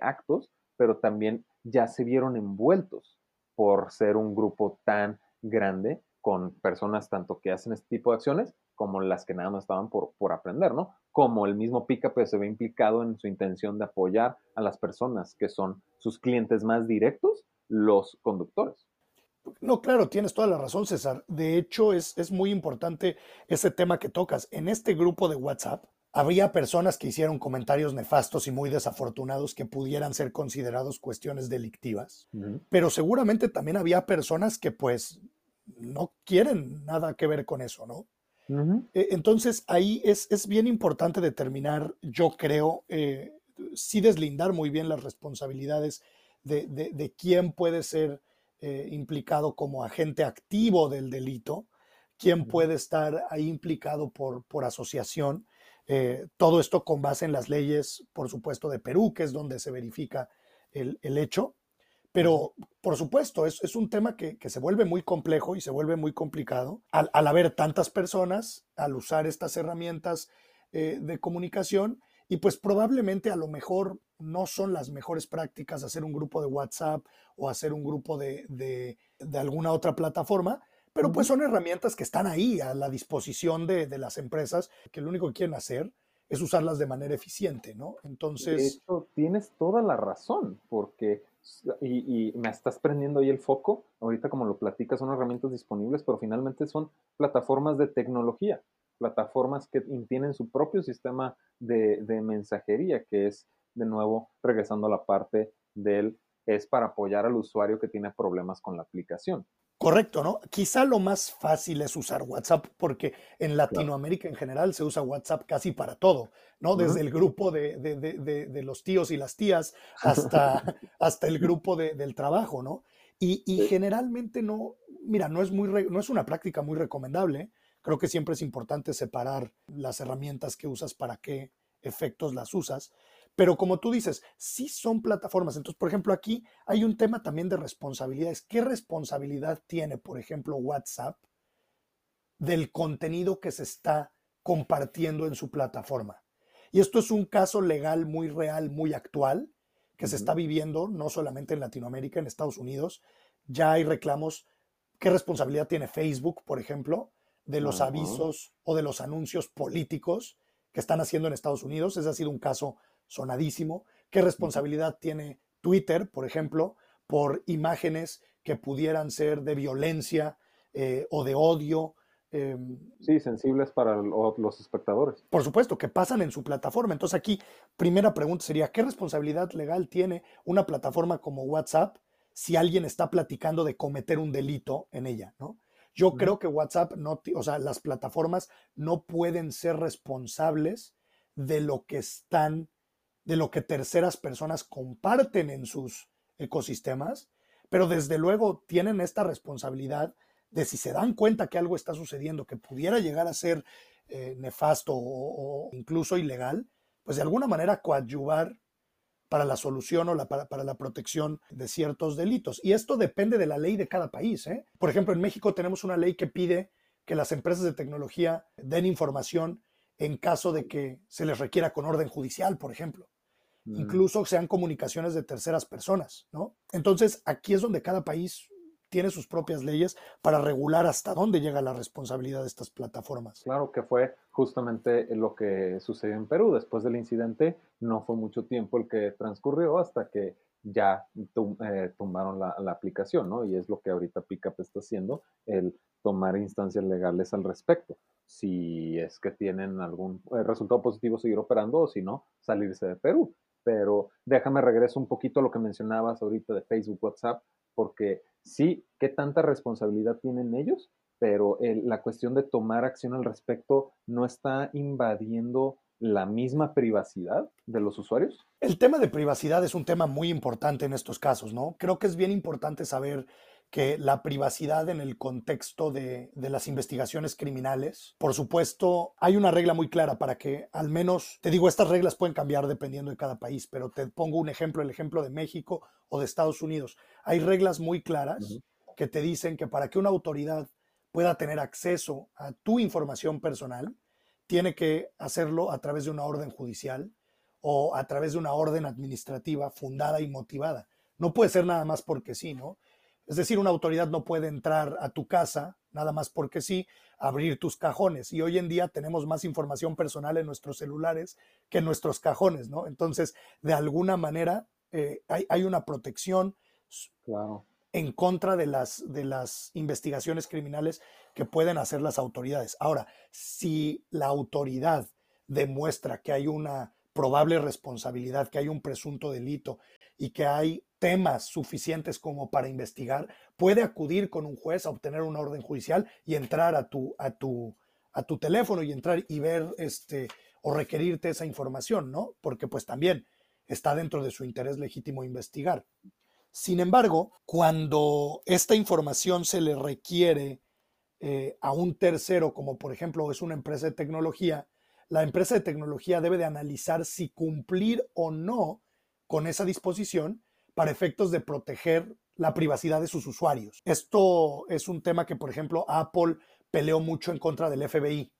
actos, pero también ya se vieron envueltos por ser un grupo tan grande con personas tanto que hacen este tipo de acciones como las que nada más estaban por, aprender, ¿no? Como el mismo Pickup se ve implicado en su intención de apoyar a las personas que son sus clientes más directos, los conductores. No, claro, tienes toda la razón, César. De hecho, es, es muy importante ese tema que tocas. En este grupo de WhatsApp, habría personas que hicieron comentarios nefastos y muy desafortunados que pudieran ser considerados cuestiones delictivas, pero seguramente también había personas que pues no quieren nada que ver con eso, ¿no? E, entonces ahí es, es, bien importante determinar, yo creo, eh, sí deslindar muy bien las responsabilidades de, de, quién puede ser eh, implicado como agente activo del delito, quién puede estar ahí implicado por, por asociación. Eh, todo esto con base en las leyes, por supuesto, de Perú, que es donde se verifica el, el hecho. Pero, por supuesto, es, es un tema que, que, se vuelve muy complejo y se vuelve muy complicado al, al haber tantas personas, al usar estas herramientas eh, de comunicación y pues probablemente a lo mejor no son las mejores prácticas hacer un grupo de WhatsApp o hacer un grupo de, de, de alguna otra plataforma, pero pues son herramientas que están ahí a la disposición de, de, las empresas, que lo único que quieren hacer es usarlas de manera eficiente, ¿no? Entonces... De hecho, tienes toda la razón, porque y, me estás prendiendo ahí el foco. Ahorita, como lo platicas, son herramientas disponibles, pero finalmente son plataformas de tecnología, plataformas que tienen su propio sistema de, de mensajería, que es, de nuevo, regresando a la parte del, es para apoyar al usuario que tiene problemas con la aplicación. Correcto, ¿no? Quizá lo más fácil es usar WhatsApp porque en Latinoamérica en general se usa WhatsApp casi para todo, ¿no? Desde el grupo de, de, de, de, los tíos y las tías hasta, hasta el grupo del trabajo, ¿no? Y, y, generalmente no, mira, no es, muy no es una práctica muy recomendable. Creo que siempre es importante separar las herramientas que usas para qué efectos las usas. Pero como tú dices, sí son plataformas. Entonces, por ejemplo, aquí hay un tema también de responsabilidades. ¿Qué responsabilidad tiene, por ejemplo, WhatsApp del contenido que se está compartiendo en su plataforma? Y esto es un caso legal muy real, muy actual, que se está viviendo no solamente en Latinoamérica, en Estados Unidos. Ya hay reclamos. ¿Qué responsabilidad tiene Facebook, por ejemplo, de los avisos o de los anuncios políticos que están haciendo en Estados Unidos? Ese ha sido un caso sonadísimo. ¿Qué responsabilidad tiene Twitter, por ejemplo, por imágenes que pudieran ser de violencia eh, o de odio? Em, sí, sensibles para los espectadores. Por supuesto, que pasan en su plataforma. Entonces aquí, primera pregunta sería, ¿qué responsabilidad legal tiene una plataforma como WhatsApp si alguien está platicando de cometer un delito en ella? ¿no? Yo creo que WhatsApp, no, o sea, las plataformas no pueden ser responsables de lo que están de lo que terceras personas comparten en sus ecosistemas, pero desde luego tienen esta responsabilidad de si se dan cuenta que algo está sucediendo que pudiera llegar a ser eh, nefasto o, incluso ilegal, pues de alguna manera coadyuvar para la solución o la, para, la protección de ciertos delitos. Y esto depende de la ley de cada país. ¿eh? Por ejemplo, en México tenemos una ley que pide que las empresas de tecnología den información en caso de que se les requiera con orden judicial, por ejemplo. Mm. Incluso sean comunicaciones de terceras personas, ¿no? Entonces, aquí es donde cada país tiene sus propias leyes para regular hasta dónde llega la responsabilidad de estas plataformas. Claro que fue justamente lo que sucedió en Perú. Después del incidente, no fue mucho tiempo el que transcurrió hasta que ya eh, tomaron la, aplicación, ¿no? Y es lo que ahorita Pickup está haciendo, el tomar instancias legales al respecto. Si es que tienen algún eh, resultado positivo, seguir operando, o si no, salirse de Perú pero déjame regreso un poquito a lo que mencionabas ahorita de Facebook, WhatsApp, porque sí, ¿qué tanta responsabilidad tienen ellos? Pero la cuestión de tomar acción al respecto no está invadiendo la misma privacidad de los usuarios? El tema de privacidad es un tema muy importante en estos casos, ¿no? Creo que es bien importante saber que la privacidad en el contexto de, las investigaciones criminales, por supuesto, hay una regla muy clara para que al menos, te digo, estas reglas pueden cambiar dependiendo de cada país, pero te pongo un ejemplo, el ejemplo de México o de Estados Unidos. Hay reglas muy claras que te dicen que para que una autoridad pueda tener acceso a tu información personal, tiene que hacerlo a través de una orden judicial o a través de una orden administrativa fundada y motivada. No puede ser nada más porque sí, ¿no? Es decir, una autoridad no puede entrar a tu casa nada más porque sí, abrir tus cajones. Y hoy en día tenemos más información personal en nuestros celulares que en nuestros cajones, ¿no? Entonces, de alguna manera, eh, hay, una protección. Claro. en contra de las, de las investigaciones criminales que pueden hacer las autoridades. Ahora, si la autoridad demuestra que hay una probable responsabilidad, que hay un presunto delito y que hay temas suficientes como para investigar, puede acudir con un juez a obtener una orden judicial y entrar a tu, a tu, a tu teléfono y entrar y ver este o requerirte esa información, ¿no? Porque pues también está dentro de su interés legítimo investigar. Sin embargo, cuando esta información se le requiere eh, a un tercero, como por ejemplo es una empresa de tecnología, la empresa de tecnología debe de analizar si cumplir o no con esa disposición para efectos de proteger la privacidad de sus usuarios. Esto es un tema que, por ejemplo, Apple peleó mucho en contra del FBI,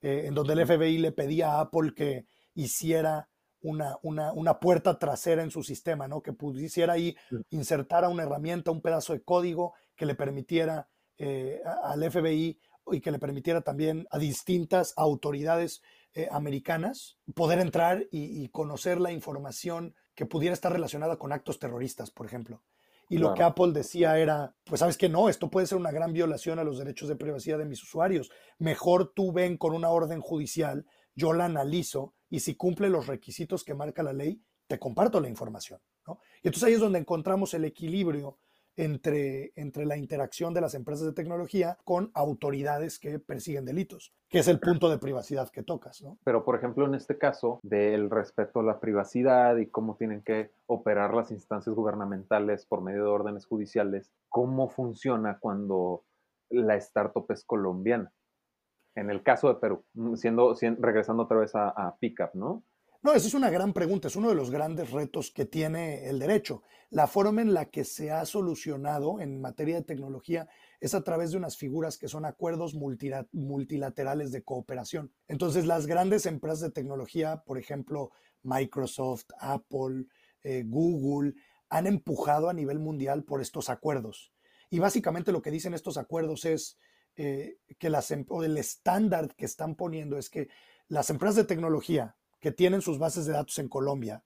eh, en donde el FBI le pedía a Apple que hiciera una, una, puerta trasera en su sistema, ¿no? Que pudiera ahí insertar una herramienta, un pedazo de código que le permitiera eh, al FBI y que le permitiera también a distintas autoridades eh, americanas poder entrar y, conocer la información que pudiera estar relacionada con actos terroristas, por ejemplo. Y lo que Apple decía era, pues sabes que no, esto puede ser una gran violación a los derechos de privacidad de mis usuarios. Mejor tú ven con una orden judicial, yo la analizo y si cumple los requisitos que marca la ley, te comparto la información. Y entonces ahí es donde encontramos el equilibrio entre, entre la interacción de las empresas de tecnología con autoridades que persiguen delitos, que es el punto de privacidad que tocas. ¿no? Pero, por ejemplo, en este caso del respeto a la privacidad y cómo tienen que operar las instancias gubernamentales por medio de órdenes judiciales, ¿cómo funciona cuando la startup es colombiana? En el caso de Perú, siendo, regresando otra vez a, a Pickup, ¿no? No, esa es una gran pregunta, es uno de los grandes retos que tiene el derecho. La forma en la que se ha solucionado en materia de tecnología es a través de unas figuras que son acuerdos multilaterales de cooperación. Entonces, las grandes empresas de tecnología, por ejemplo, Microsoft, Apple, eh, Google, han empujado a nivel mundial por estos acuerdos. Y básicamente lo que dicen estos acuerdos es eh, que em, el estándar que están poniendo es que las empresas de tecnología, que tienen sus bases de datos en Colombia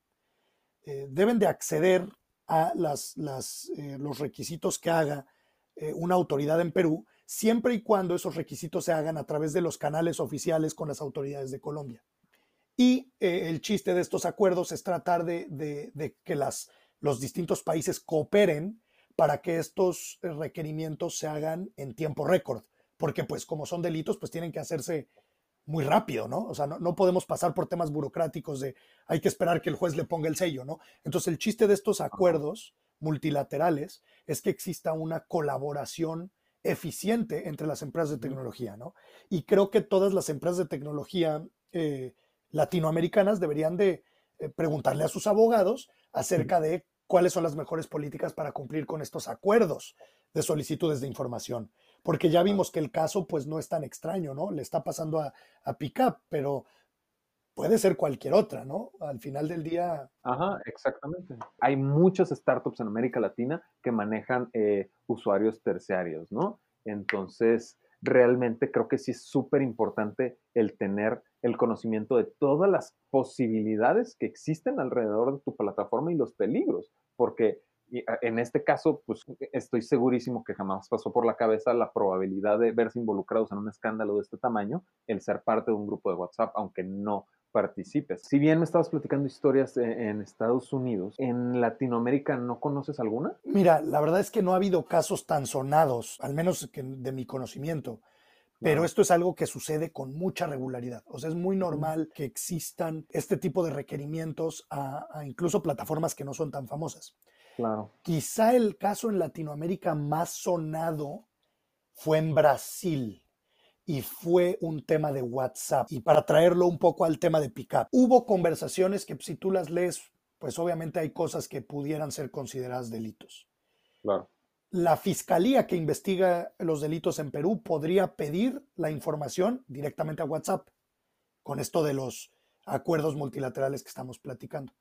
eh, deben de acceder a las, eh, los requisitos que haga eh, una autoridad en Perú, siempre y cuando esos requisitos se hagan a través de los canales oficiales con las autoridades de Colombia. Y el chiste de estos acuerdos es tratar de, de que las, los distintos países cooperen para que estos requerimientos se hagan en tiempo récord, porque pues como son delitos, pues tienen que hacerse muy rápido, ¿no? O sea, no, podemos pasar por temas burocráticos de hay que esperar que el juez le ponga el sello, ¿no? Entonces, el chiste de estos acuerdos multilaterales es que exista una colaboración eficiente entre las empresas de tecnología, ¿no? Y creo que todas las empresas de tecnología eh, latinoamericanas deberían de eh, preguntarle a sus abogados acerca de cuáles son las mejores políticas para cumplir con estos acuerdos de solicitudes de información porque ya vimos que el caso pues no es tan extraño, ¿no? Le está pasando a, a Pickup, pero puede ser cualquier otra, ¿no? Al final del día. Ajá, exactamente. Hay muchas startups en América Latina que manejan eh, usuarios terciarios, ¿no? Entonces, realmente creo que sí es súper importante el tener el conocimiento de todas las posibilidades que existen alrededor de tu plataforma y los peligros, porque y ah, en este caso, pues estoy segurísimo que jamás pasó por la cabeza la probabilidad de verse involucrados en un escándalo de este tamaño, el ser parte de un grupo de WhatsApp, aunque no participes. Si bien me estabas platicando historias e, en Estados Unidos, ¿en Latinoamérica no conoces alguna? Mira, la verdad es que no ha habido casos tan sonados, al menos de mi conocimiento. Pero esto es algo que sucede con mucha regularidad. O sea, es muy normal que existan este tipo de requerimientos a, a incluso plataformas que no son tan famosas. Quizá el caso en Latinoamérica más sonado fue en Brasil y fue un tema de WhatsApp. Y para traerlo un poco al tema de Pickup, hubo conversaciones que si tú las lees, pues obviamente hay cosas que pudieran ser consideradas delitos. Claro. La fiscalía que investiga los delitos en Perú podría pedir la información directamente a WhatsApp con esto de los acuerdos multilaterales que estamos platicando.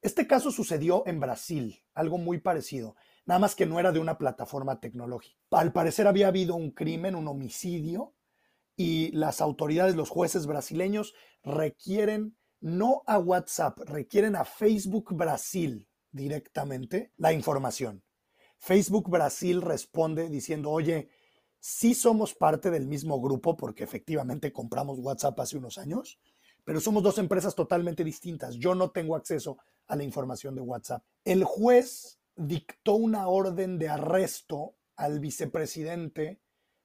Este caso sucedió en Brasil, algo muy parecido, nada más que no era de una plataforma tecnológica. Al parecer había habido un crimen, un homicidio, y las autoridades, los jueces brasileños requieren no a WhatsApp, requieren a Facebook Brasil directamente la información. Facebook Brasil responde diciendo, oye, sí somos parte del mismo grupo porque efectivamente compramos WhatsApp hace unos años, pero somos dos empresas totalmente distintas. Yo no tengo acceso a la información de WhatsApp. El juez dictó una orden de arresto al vicepresidente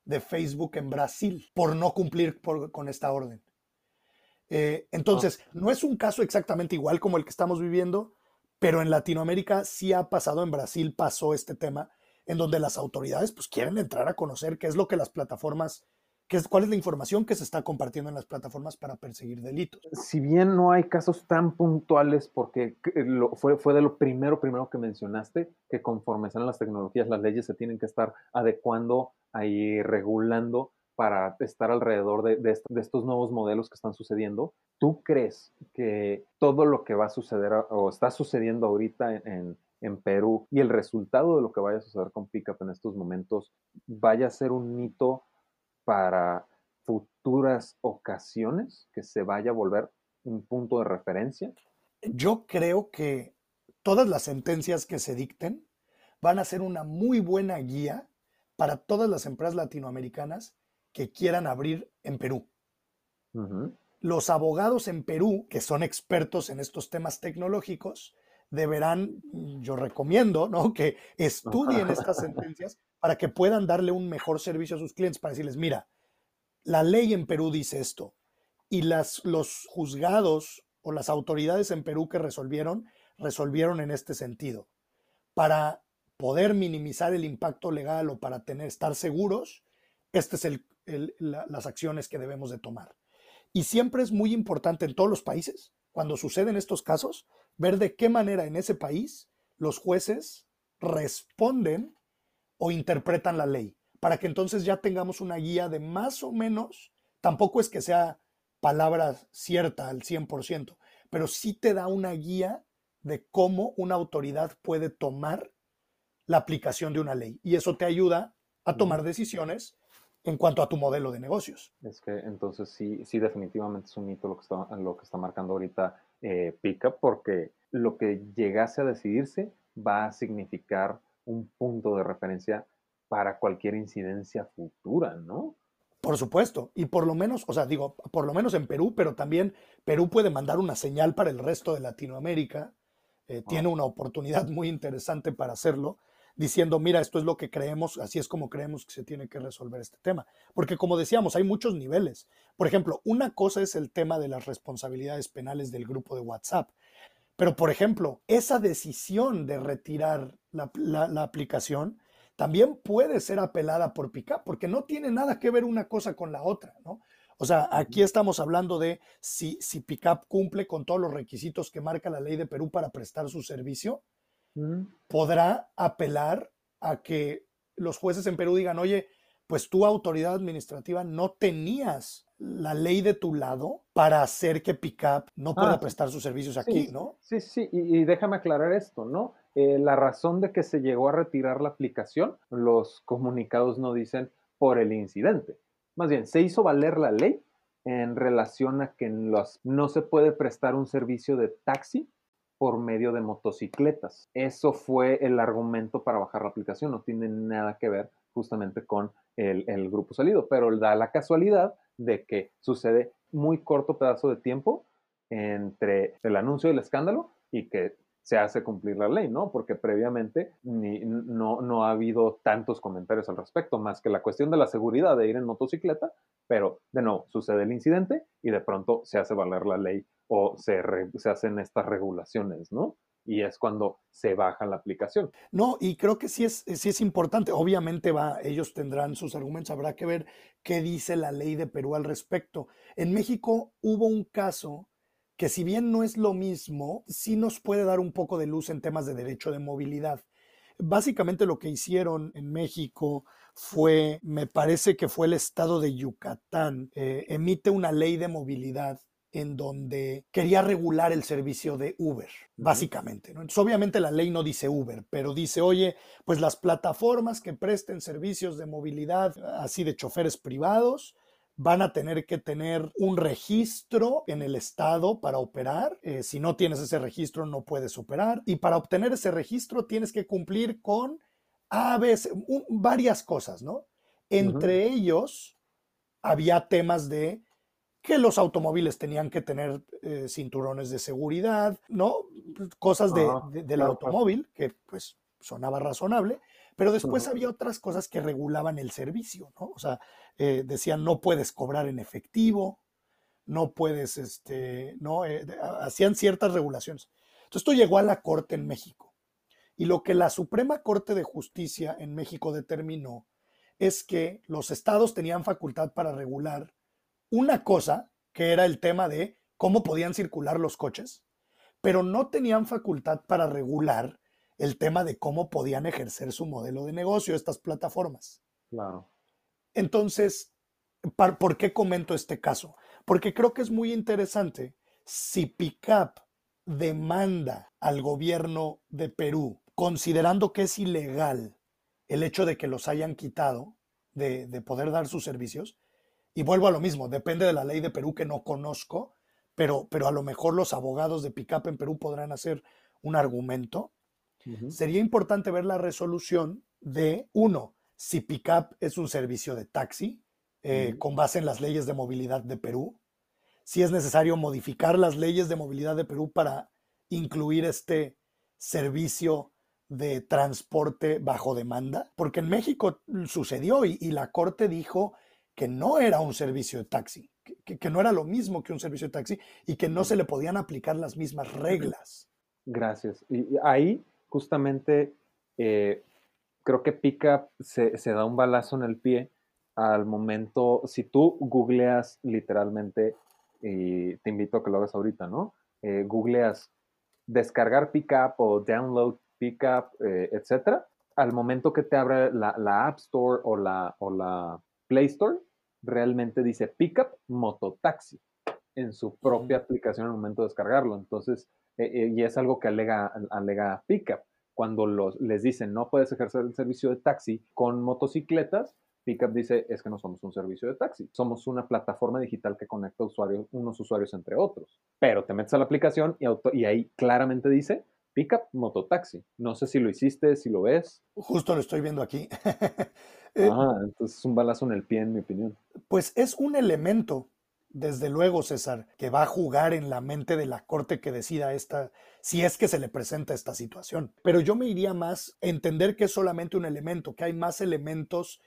de Facebook en Brasil por no cumplir con esta orden. Eh, entonces, no es un caso exactamente igual como el que estamos viviendo, pero en Latinoamérica sí ha pasado, en Brasil pasó este tema, en donde las autoridades pues quieren entrar a conocer qué es lo que las plataformas cuál es la información que se está compartiendo en las plataformas para perseguir delitos. Si bien no hay casos tan puntuales, porque fue, fue de lo primero, primero que mencionaste, que conforme salen las tecnologías, las leyes se tienen que estar adecuando, ahí regulando para estar alrededor de, de, estos nuevos modelos que están sucediendo. ¿Tú crees que todo lo que va a suceder o está sucediendo ahorita en, en Perú y el resultado de lo que vaya a suceder con Pickup en estos momentos vaya a ser un hito para futuras ocasiones que se vaya a volver un punto de referencia? Yo creo que todas las sentencias que se dicten van a ser una muy buena guía para todas las empresas latinoamericanas que quieran abrir en Perú. Los abogados en Perú, que son expertos en estos temas tecnológicos, deberán, yo recomiendo, ¿no? que estudien estas sentencias para que puedan darle un mejor servicio a sus clientes, para decirles, mira, la ley en Perú dice esto, y las, los juzgados o las autoridades en Perú que resolvieron, resolvieron en este sentido. Para poder minimizar el impacto legal o para tener, estar seguros, estas es las acciones que debemos de tomar. Y siempre es muy importante en todos los países, cuando suceden estos casos, ver de qué manera en ese país los jueces responden o interpretan la ley, para que entonces ya tengamos una guía de más o menos, tampoco es que sea palabra cierta al 100%, pero sí te da una guía de cómo una autoridad puede tomar la aplicación de una ley. Y eso te ayuda a tomar decisiones en cuanto a tu modelo de negocios. Es que entonces sí, sí definitivamente es un hito lo que está, lo que está marcando ahorita eh, Pickup, porque lo que llegase a decidirse va a significar un punto de referencia para cualquier incidencia futura, ¿no? Por supuesto, y por lo menos, o sea, digo, por lo menos en Perú, pero también Perú puede mandar una señal para el resto de Latinoamérica, eh, tiene una oportunidad muy interesante para hacerlo, diciendo, mira, esto es lo que creemos, así es como creemos que se tiene que resolver este tema. Porque como decíamos, hay muchos niveles. Por ejemplo, una cosa es el tema de las responsabilidades penales del grupo de WhatsApp. Pero, por ejemplo, esa decisión de retirar la, aplicación también puede ser apelada por PICAP, porque no tiene nada que ver una cosa con la otra, ¿no? O sea, aquí estamos hablando de si, si PICAP cumple con todos los requisitos que marca la ley de Perú para prestar su servicio, podrá apelar a que los jueces en Perú digan, oye, pues tu autoridad administrativa no tenías la ley de tu lado para hacer que Pickup no pueda ah, prestar sus servicios aquí, ¿no? Sí, sí, y, déjame aclarar esto, ¿no? Eh, la razón de que se llegó a retirar la aplicación, los comunicados no dicen por el incidente. Más bien, se hizo valer la ley en relación a que los, no se puede prestar un servicio de taxi por medio de motocicletas. Eso fue el argumento para bajar la aplicación, no tiene nada que ver justamente con el, el grupo salido, pero da la casualidad de que sucede muy corto pedazo de tiempo entre el anuncio del escándalo y que se hace cumplir la ley, ¿no? Porque previamente ni, no, no ha habido tantos comentarios al respecto, más que la cuestión de la seguridad de ir en motocicleta, pero de nuevo, sucede el incidente y de pronto se hace valer la ley o se, se hacen estas regulaciones, ¿no? Y es cuando se baja la aplicación. No, y creo que sí es, sí es importante. Obviamente va, ellos tendrán sus argumentos, habrá que ver qué dice la ley de Perú al respecto. En México hubo un caso que si bien no es lo mismo, sí nos puede dar un poco de luz en temas de derecho de movilidad. Básicamente lo que hicieron en México fue, me parece que fue el estado de Yucatán, eh, emite una ley de movilidad en donde quería regular el servicio de Uber, básicamente. obviamente la ley no dice Uber, pero dice, oye, pues las plataformas que presten servicios de movilidad, así de choferes privados, van a tener que tener un registro en el estado para operar. Eh, si no tienes ese registro, no puedes operar. Y para obtener ese registro tienes que cumplir con a veces, varias cosas, ¿no? Entre ellos había temas de que los automóviles tenían que tener eh, cinturones de seguridad, ¿no? Cosas de, del automóvil, que pues sonaba razonable, pero después había otras cosas que regulaban el servicio, ¿no? O sea, eh, decían no puedes cobrar en efectivo, no puedes, este, ¿no? Eh, hacían ciertas regulaciones. Entonces esto llegó a la Corte en México. Y lo que la Suprema Corte de Justicia en México determinó es que los estados tenían facultad para regular una cosa que era el tema de cómo podían circular los coches, pero no tenían facultad para regular el tema de cómo podían ejercer su modelo de negocio estas plataformas. Claro. Entonces, ¿por qué comento este caso? Porque creo que es muy interesante si Pickup demanda al gobierno de Perú, considerando que es ilegal el hecho de que los hayan quitado de, de poder dar sus servicios, y vuelvo a lo mismo, depende de la ley de Perú que no conozco, pero, pero a lo mejor los abogados de PICAP en Perú podrán hacer un argumento. Sería importante ver la resolución de, uno, si PICAP es un servicio de taxi, eh, con base en las leyes de movilidad de Perú, si es necesario modificar las leyes de movilidad de Perú para incluir este servicio de transporte bajo demanda, porque en México sucedió y la Corte dijo que no era un servicio de taxi, que, no era lo mismo que un servicio de taxi y que no se le podían aplicar las mismas reglas. Gracias. Y ahí justamente eh, creo que Pickup se, da un balazo en el pie al momento, si tú googleas literalmente, y te invito a que lo hagas ahorita, ¿no? Eh, googleas descargar Pickup o download Pickup, eh, etcétera, al momento que te abre la, la App Store o la Play Store realmente dice Pickup Mototaxi en su propia aplicación al momento de descargarlo. Entonces, eh, eh, y es algo que alega, alega Pickup. Cuando los, les dicen no puedes ejercer el servicio de taxi con motocicletas, Pickup dice es que no somos un servicio de taxi, somos una plataforma digital que conecta usuarios, unos usuarios entre otros. Pero te metes a la aplicación y, y ahí claramente dice Pickup Mototaxi. No sé si lo hiciste, si lo ves. Justo lo estoy viendo aquí. Eh, ah, entonces es un balazo en el pie, en mi opinión. Pues es un elemento, desde luego, César, que va a jugar en la mente de la corte que decida esta, si es que se le presenta esta situación. Pero yo me iría más a entender que es solamente un elemento, que hay más elementos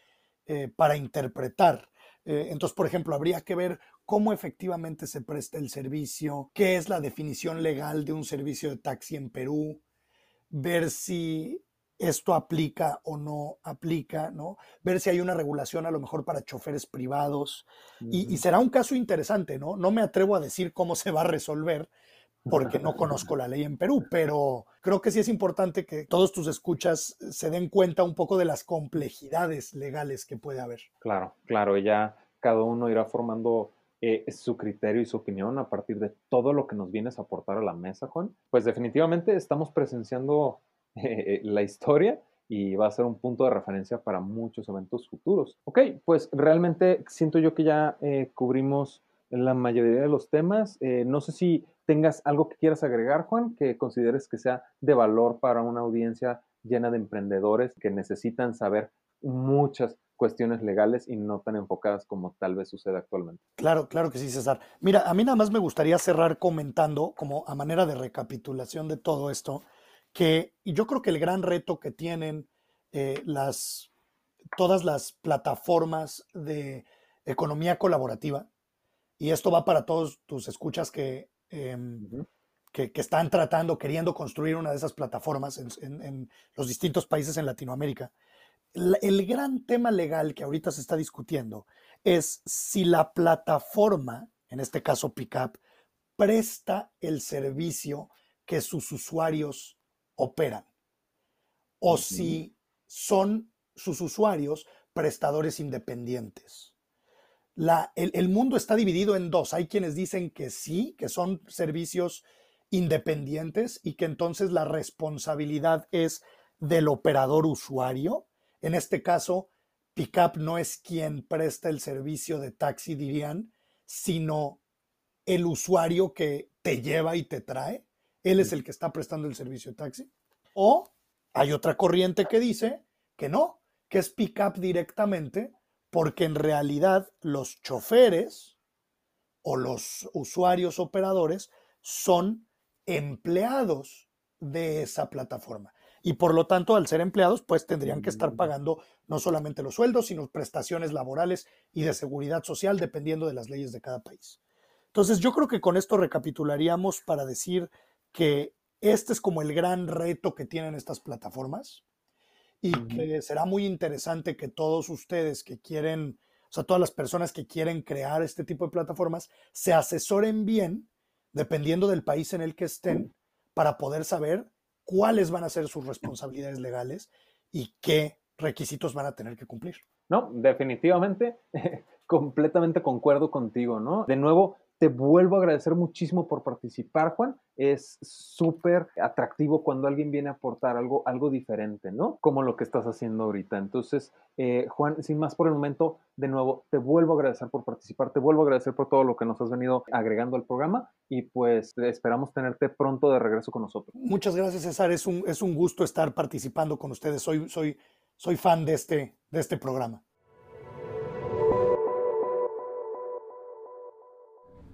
eh, para interpretar. Eh, entonces, por ejemplo, habría que ver cómo efectivamente se presta el servicio, qué es la definición legal de un servicio de taxi en Perú, ver si esto aplica o no aplica, ¿no? Ver si hay una regulación a lo mejor para choferes privados. y, será un caso interesante, ¿no? No me atrevo a decir cómo se va a resolver porque no conozco la ley en Perú, pero creo que sí es importante que todos tus escuchas se den cuenta un poco de las complejidades legales que puede haber. Claro, claro, ya cada uno irá formando eh, su criterio y su opinión a partir de todo lo que nos vienes a aportar a la mesa, Juan. Pues definitivamente estamos presenciando eh, la historia y va a ser un punto de referencia para muchos eventos futuros. Ok, pues realmente siento yo que ya eh, cubrimos la mayoría de los temas. no sé si tengas algo que quieras agregar, Juan, que consideres que sea de valor para una audiencia llena de emprendedores que necesitan saber muchas cuestiones legales y no tan enfocadas como tal vez sucede actualmente. Claro, claro que sí, César. Mira, a mí nada más me gustaría cerrar comentando, como a manera de recapitulación de todo esto, que yo creo que el gran reto que tienen eh, las, todas las plataformas de economía colaborativa, y esto va para todos tus escuchas que, em, que, están tratando, queriendo construir una de esas plataformas en los distintos países en Latinoamérica, el gran tema legal que ahorita se está discutiendo es si la plataforma, en este caso Pickup, presta el servicio que sus usuarios operan o si son sus usuarios prestadores independientes. el, mundo está dividido en dos. Hay quienes dicen que sí, que son servicios independientes y que entonces la responsabilidad es del operador usuario en este caso, Pickup no es quien presta el servicio de taxi, dirían, sino el usuario que te lleva y te trae. Él es el que está prestando el servicio de taxi. O hay otra corriente que dice que no, que es pick-up directamente, porque en realidad los choferes o los usuarios operadores son empleados de esa plataforma. Y por lo tanto, al ser empleados, pues tendrían que estar pagando no solamente los sueldos, sino prestaciones laborales y de seguridad social, dependiendo de las leyes de cada país. Entonces, yo creo que con esto recapitularíamos para decir que este es como el gran reto que tienen estas plataformas y que será muy interesante que todos ustedes que quieren, o sea, todas las personas que quieren crear este tipo de plataformas, se asesoren bien, dependiendo del país en el que estén, para poder saber cuáles van a ser sus responsabilidades legales y qué requisitos van a tener que cumplir. No, definitivamente, completamente concuerdo contigo, ¿no? De nuevo, te vuelvo a agradecer muchísimo por participar, Juan. Es súper atractivo cuando alguien viene a aportar algo, algo diferente, ¿no? Como lo que estás haciendo ahorita. Entonces, eh, Juan, sin más por el momento, de nuevo, te vuelvo a agradecer por participar, te vuelvo a agradecer por todo lo que nos has venido agregando al programa y pues esperamos tenerte pronto de regreso con nosotros. Muchas gracias, César. Es un, es un gusto estar participando con ustedes. Soy, soy, soy fan de este, de este programa.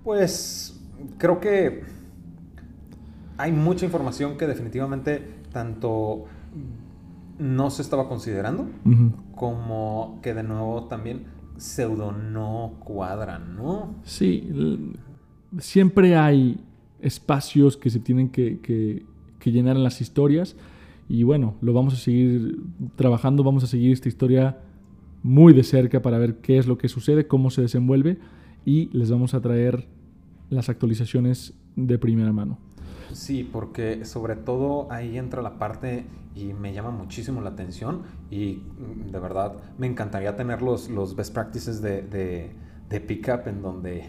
Pues creo que hay mucha información que definitivamente tanto no se estaba considerando como que de nuevo también pseudo no cuadran, ¿no? Sí, siempre hay espacios que se tienen que, que, llenar en las historias y bueno, lo vamos a seguir trabajando, vamos a seguir esta historia muy de cerca para ver qué es lo que sucede, cómo se desenvuelve y les vamos a traer las actualizaciones de primera mano. Sí, porque sobre todo ahí entra la parte y me llama muchísimo la atención y mm, de verdad me encantaría tener los, los best practices de, de, de pickup en donde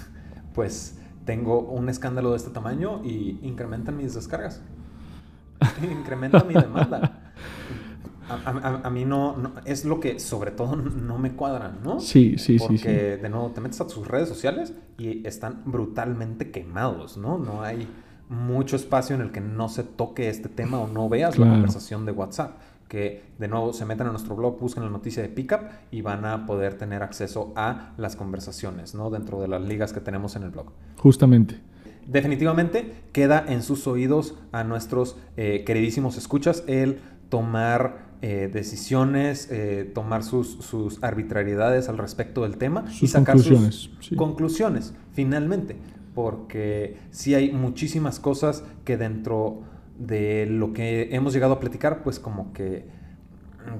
pues tengo un escándalo de este tamaño y incrementan mis descargas. Incrementa mi demanda. A, mí no, es lo que sobre todo no me cuadra, ¿no? Sí, sí, sí. Porque de nuevo te metes a sus redes sociales y están brutalmente quemados, ¿no? No hay mucho espacio en el que no se toque este tema o no veas la conversación de WhatsApp. Que de nuevo se metan a nuestro blog, busquen la noticia de Pickup y van a poder tener acceso a las conversaciones, ¿no? Dentro de las ligas que tenemos en el blog. Justamente definitivamente queda en sus oídos a nuestros eh, queridísimos escuchas el tomar eh, decisiones, eh, tomar sus, arbitrariedades al respecto del tema y sacar sus conclusiones, finalmente. Porque sí hay muchísimas cosas que dentro de lo que hemos llegado a platicar, pues como que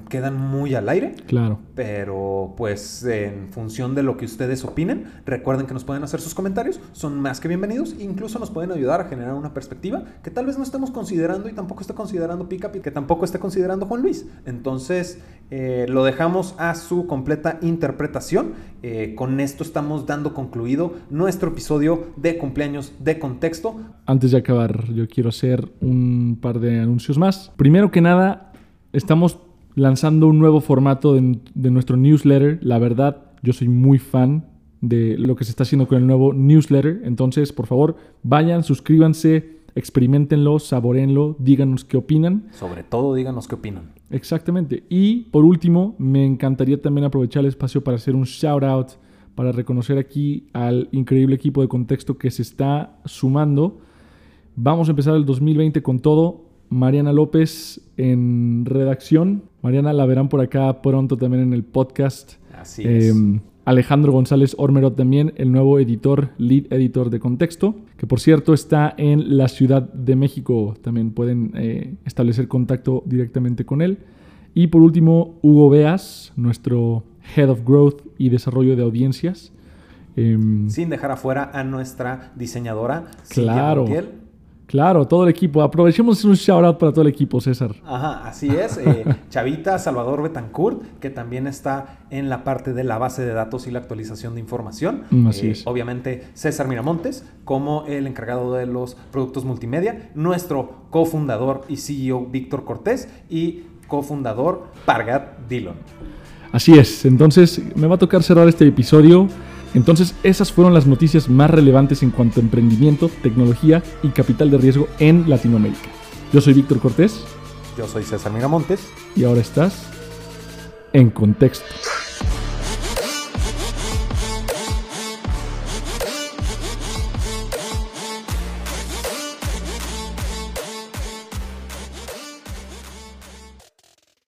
quedan muy al aire. Claro. Pero pues en función de lo que ustedes opinen, recuerden que nos pueden hacer sus comentarios, son más que bienvenidos, incluso nos pueden ayudar a generar una perspectiva que tal vez no estemos considerando y tampoco está considerando Pickup y que tampoco esté considerando Juan Luis. Entonces eh, lo dejamos a su completa interpretación. Eh, con esto estamos dando concluido nuestro episodio de cumpleaños de contexto. Antes de acabar, yo quiero hacer un par de anuncios más. Primero que nada, estamos lanzando un nuevo formato de, nuestro newsletter. La verdad, yo soy muy fan de lo que se está haciendo con el nuevo newsletter. Entonces, por favor, vayan, suscríbanse, experimentenlo, saborenlo, díganos qué opinan. Sobre todo, díganos qué opinan. Exactamente. Y por último, me encantaría también aprovechar el espacio para hacer un shout out, para reconocer aquí al increíble equipo de contexto que se está sumando. Vamos a empezar el 2020 con todo. Mariana López en redacción. Mariana la verán por acá pronto también en el podcast. Así es. Em, Alejandro González Ormerot también, el nuevo editor, lead editor de contexto, que por cierto está en la Ciudad de México. También pueden eh, establecer contacto directamente con él. Y por último, Hugo Beas, nuestro Head of Growth y Desarrollo de Audiencias. Em, Sin dejar afuera a nuestra diseñadora, claro. Claro, todo el equipo. Aprovechemos un shout out para todo el equipo, César. Ajá, así es. Eh, Chavita, Salvador Betancourt, que también está en la parte de la base de datos y la actualización de información. Mm, así eh, es. Obviamente, César Miramontes, como el encargado de los productos multimedia, nuestro cofundador y CEO Víctor Cortés y cofundador Pargat Dillon. Así es. Entonces, me va a tocar cerrar este episodio entonces, esas fueron las noticias más relevantes en cuanto a emprendimiento, tecnología y capital de riesgo en Latinoamérica. Yo soy Víctor Cortés. Yo soy César Miramontes. Y ahora estás en contexto.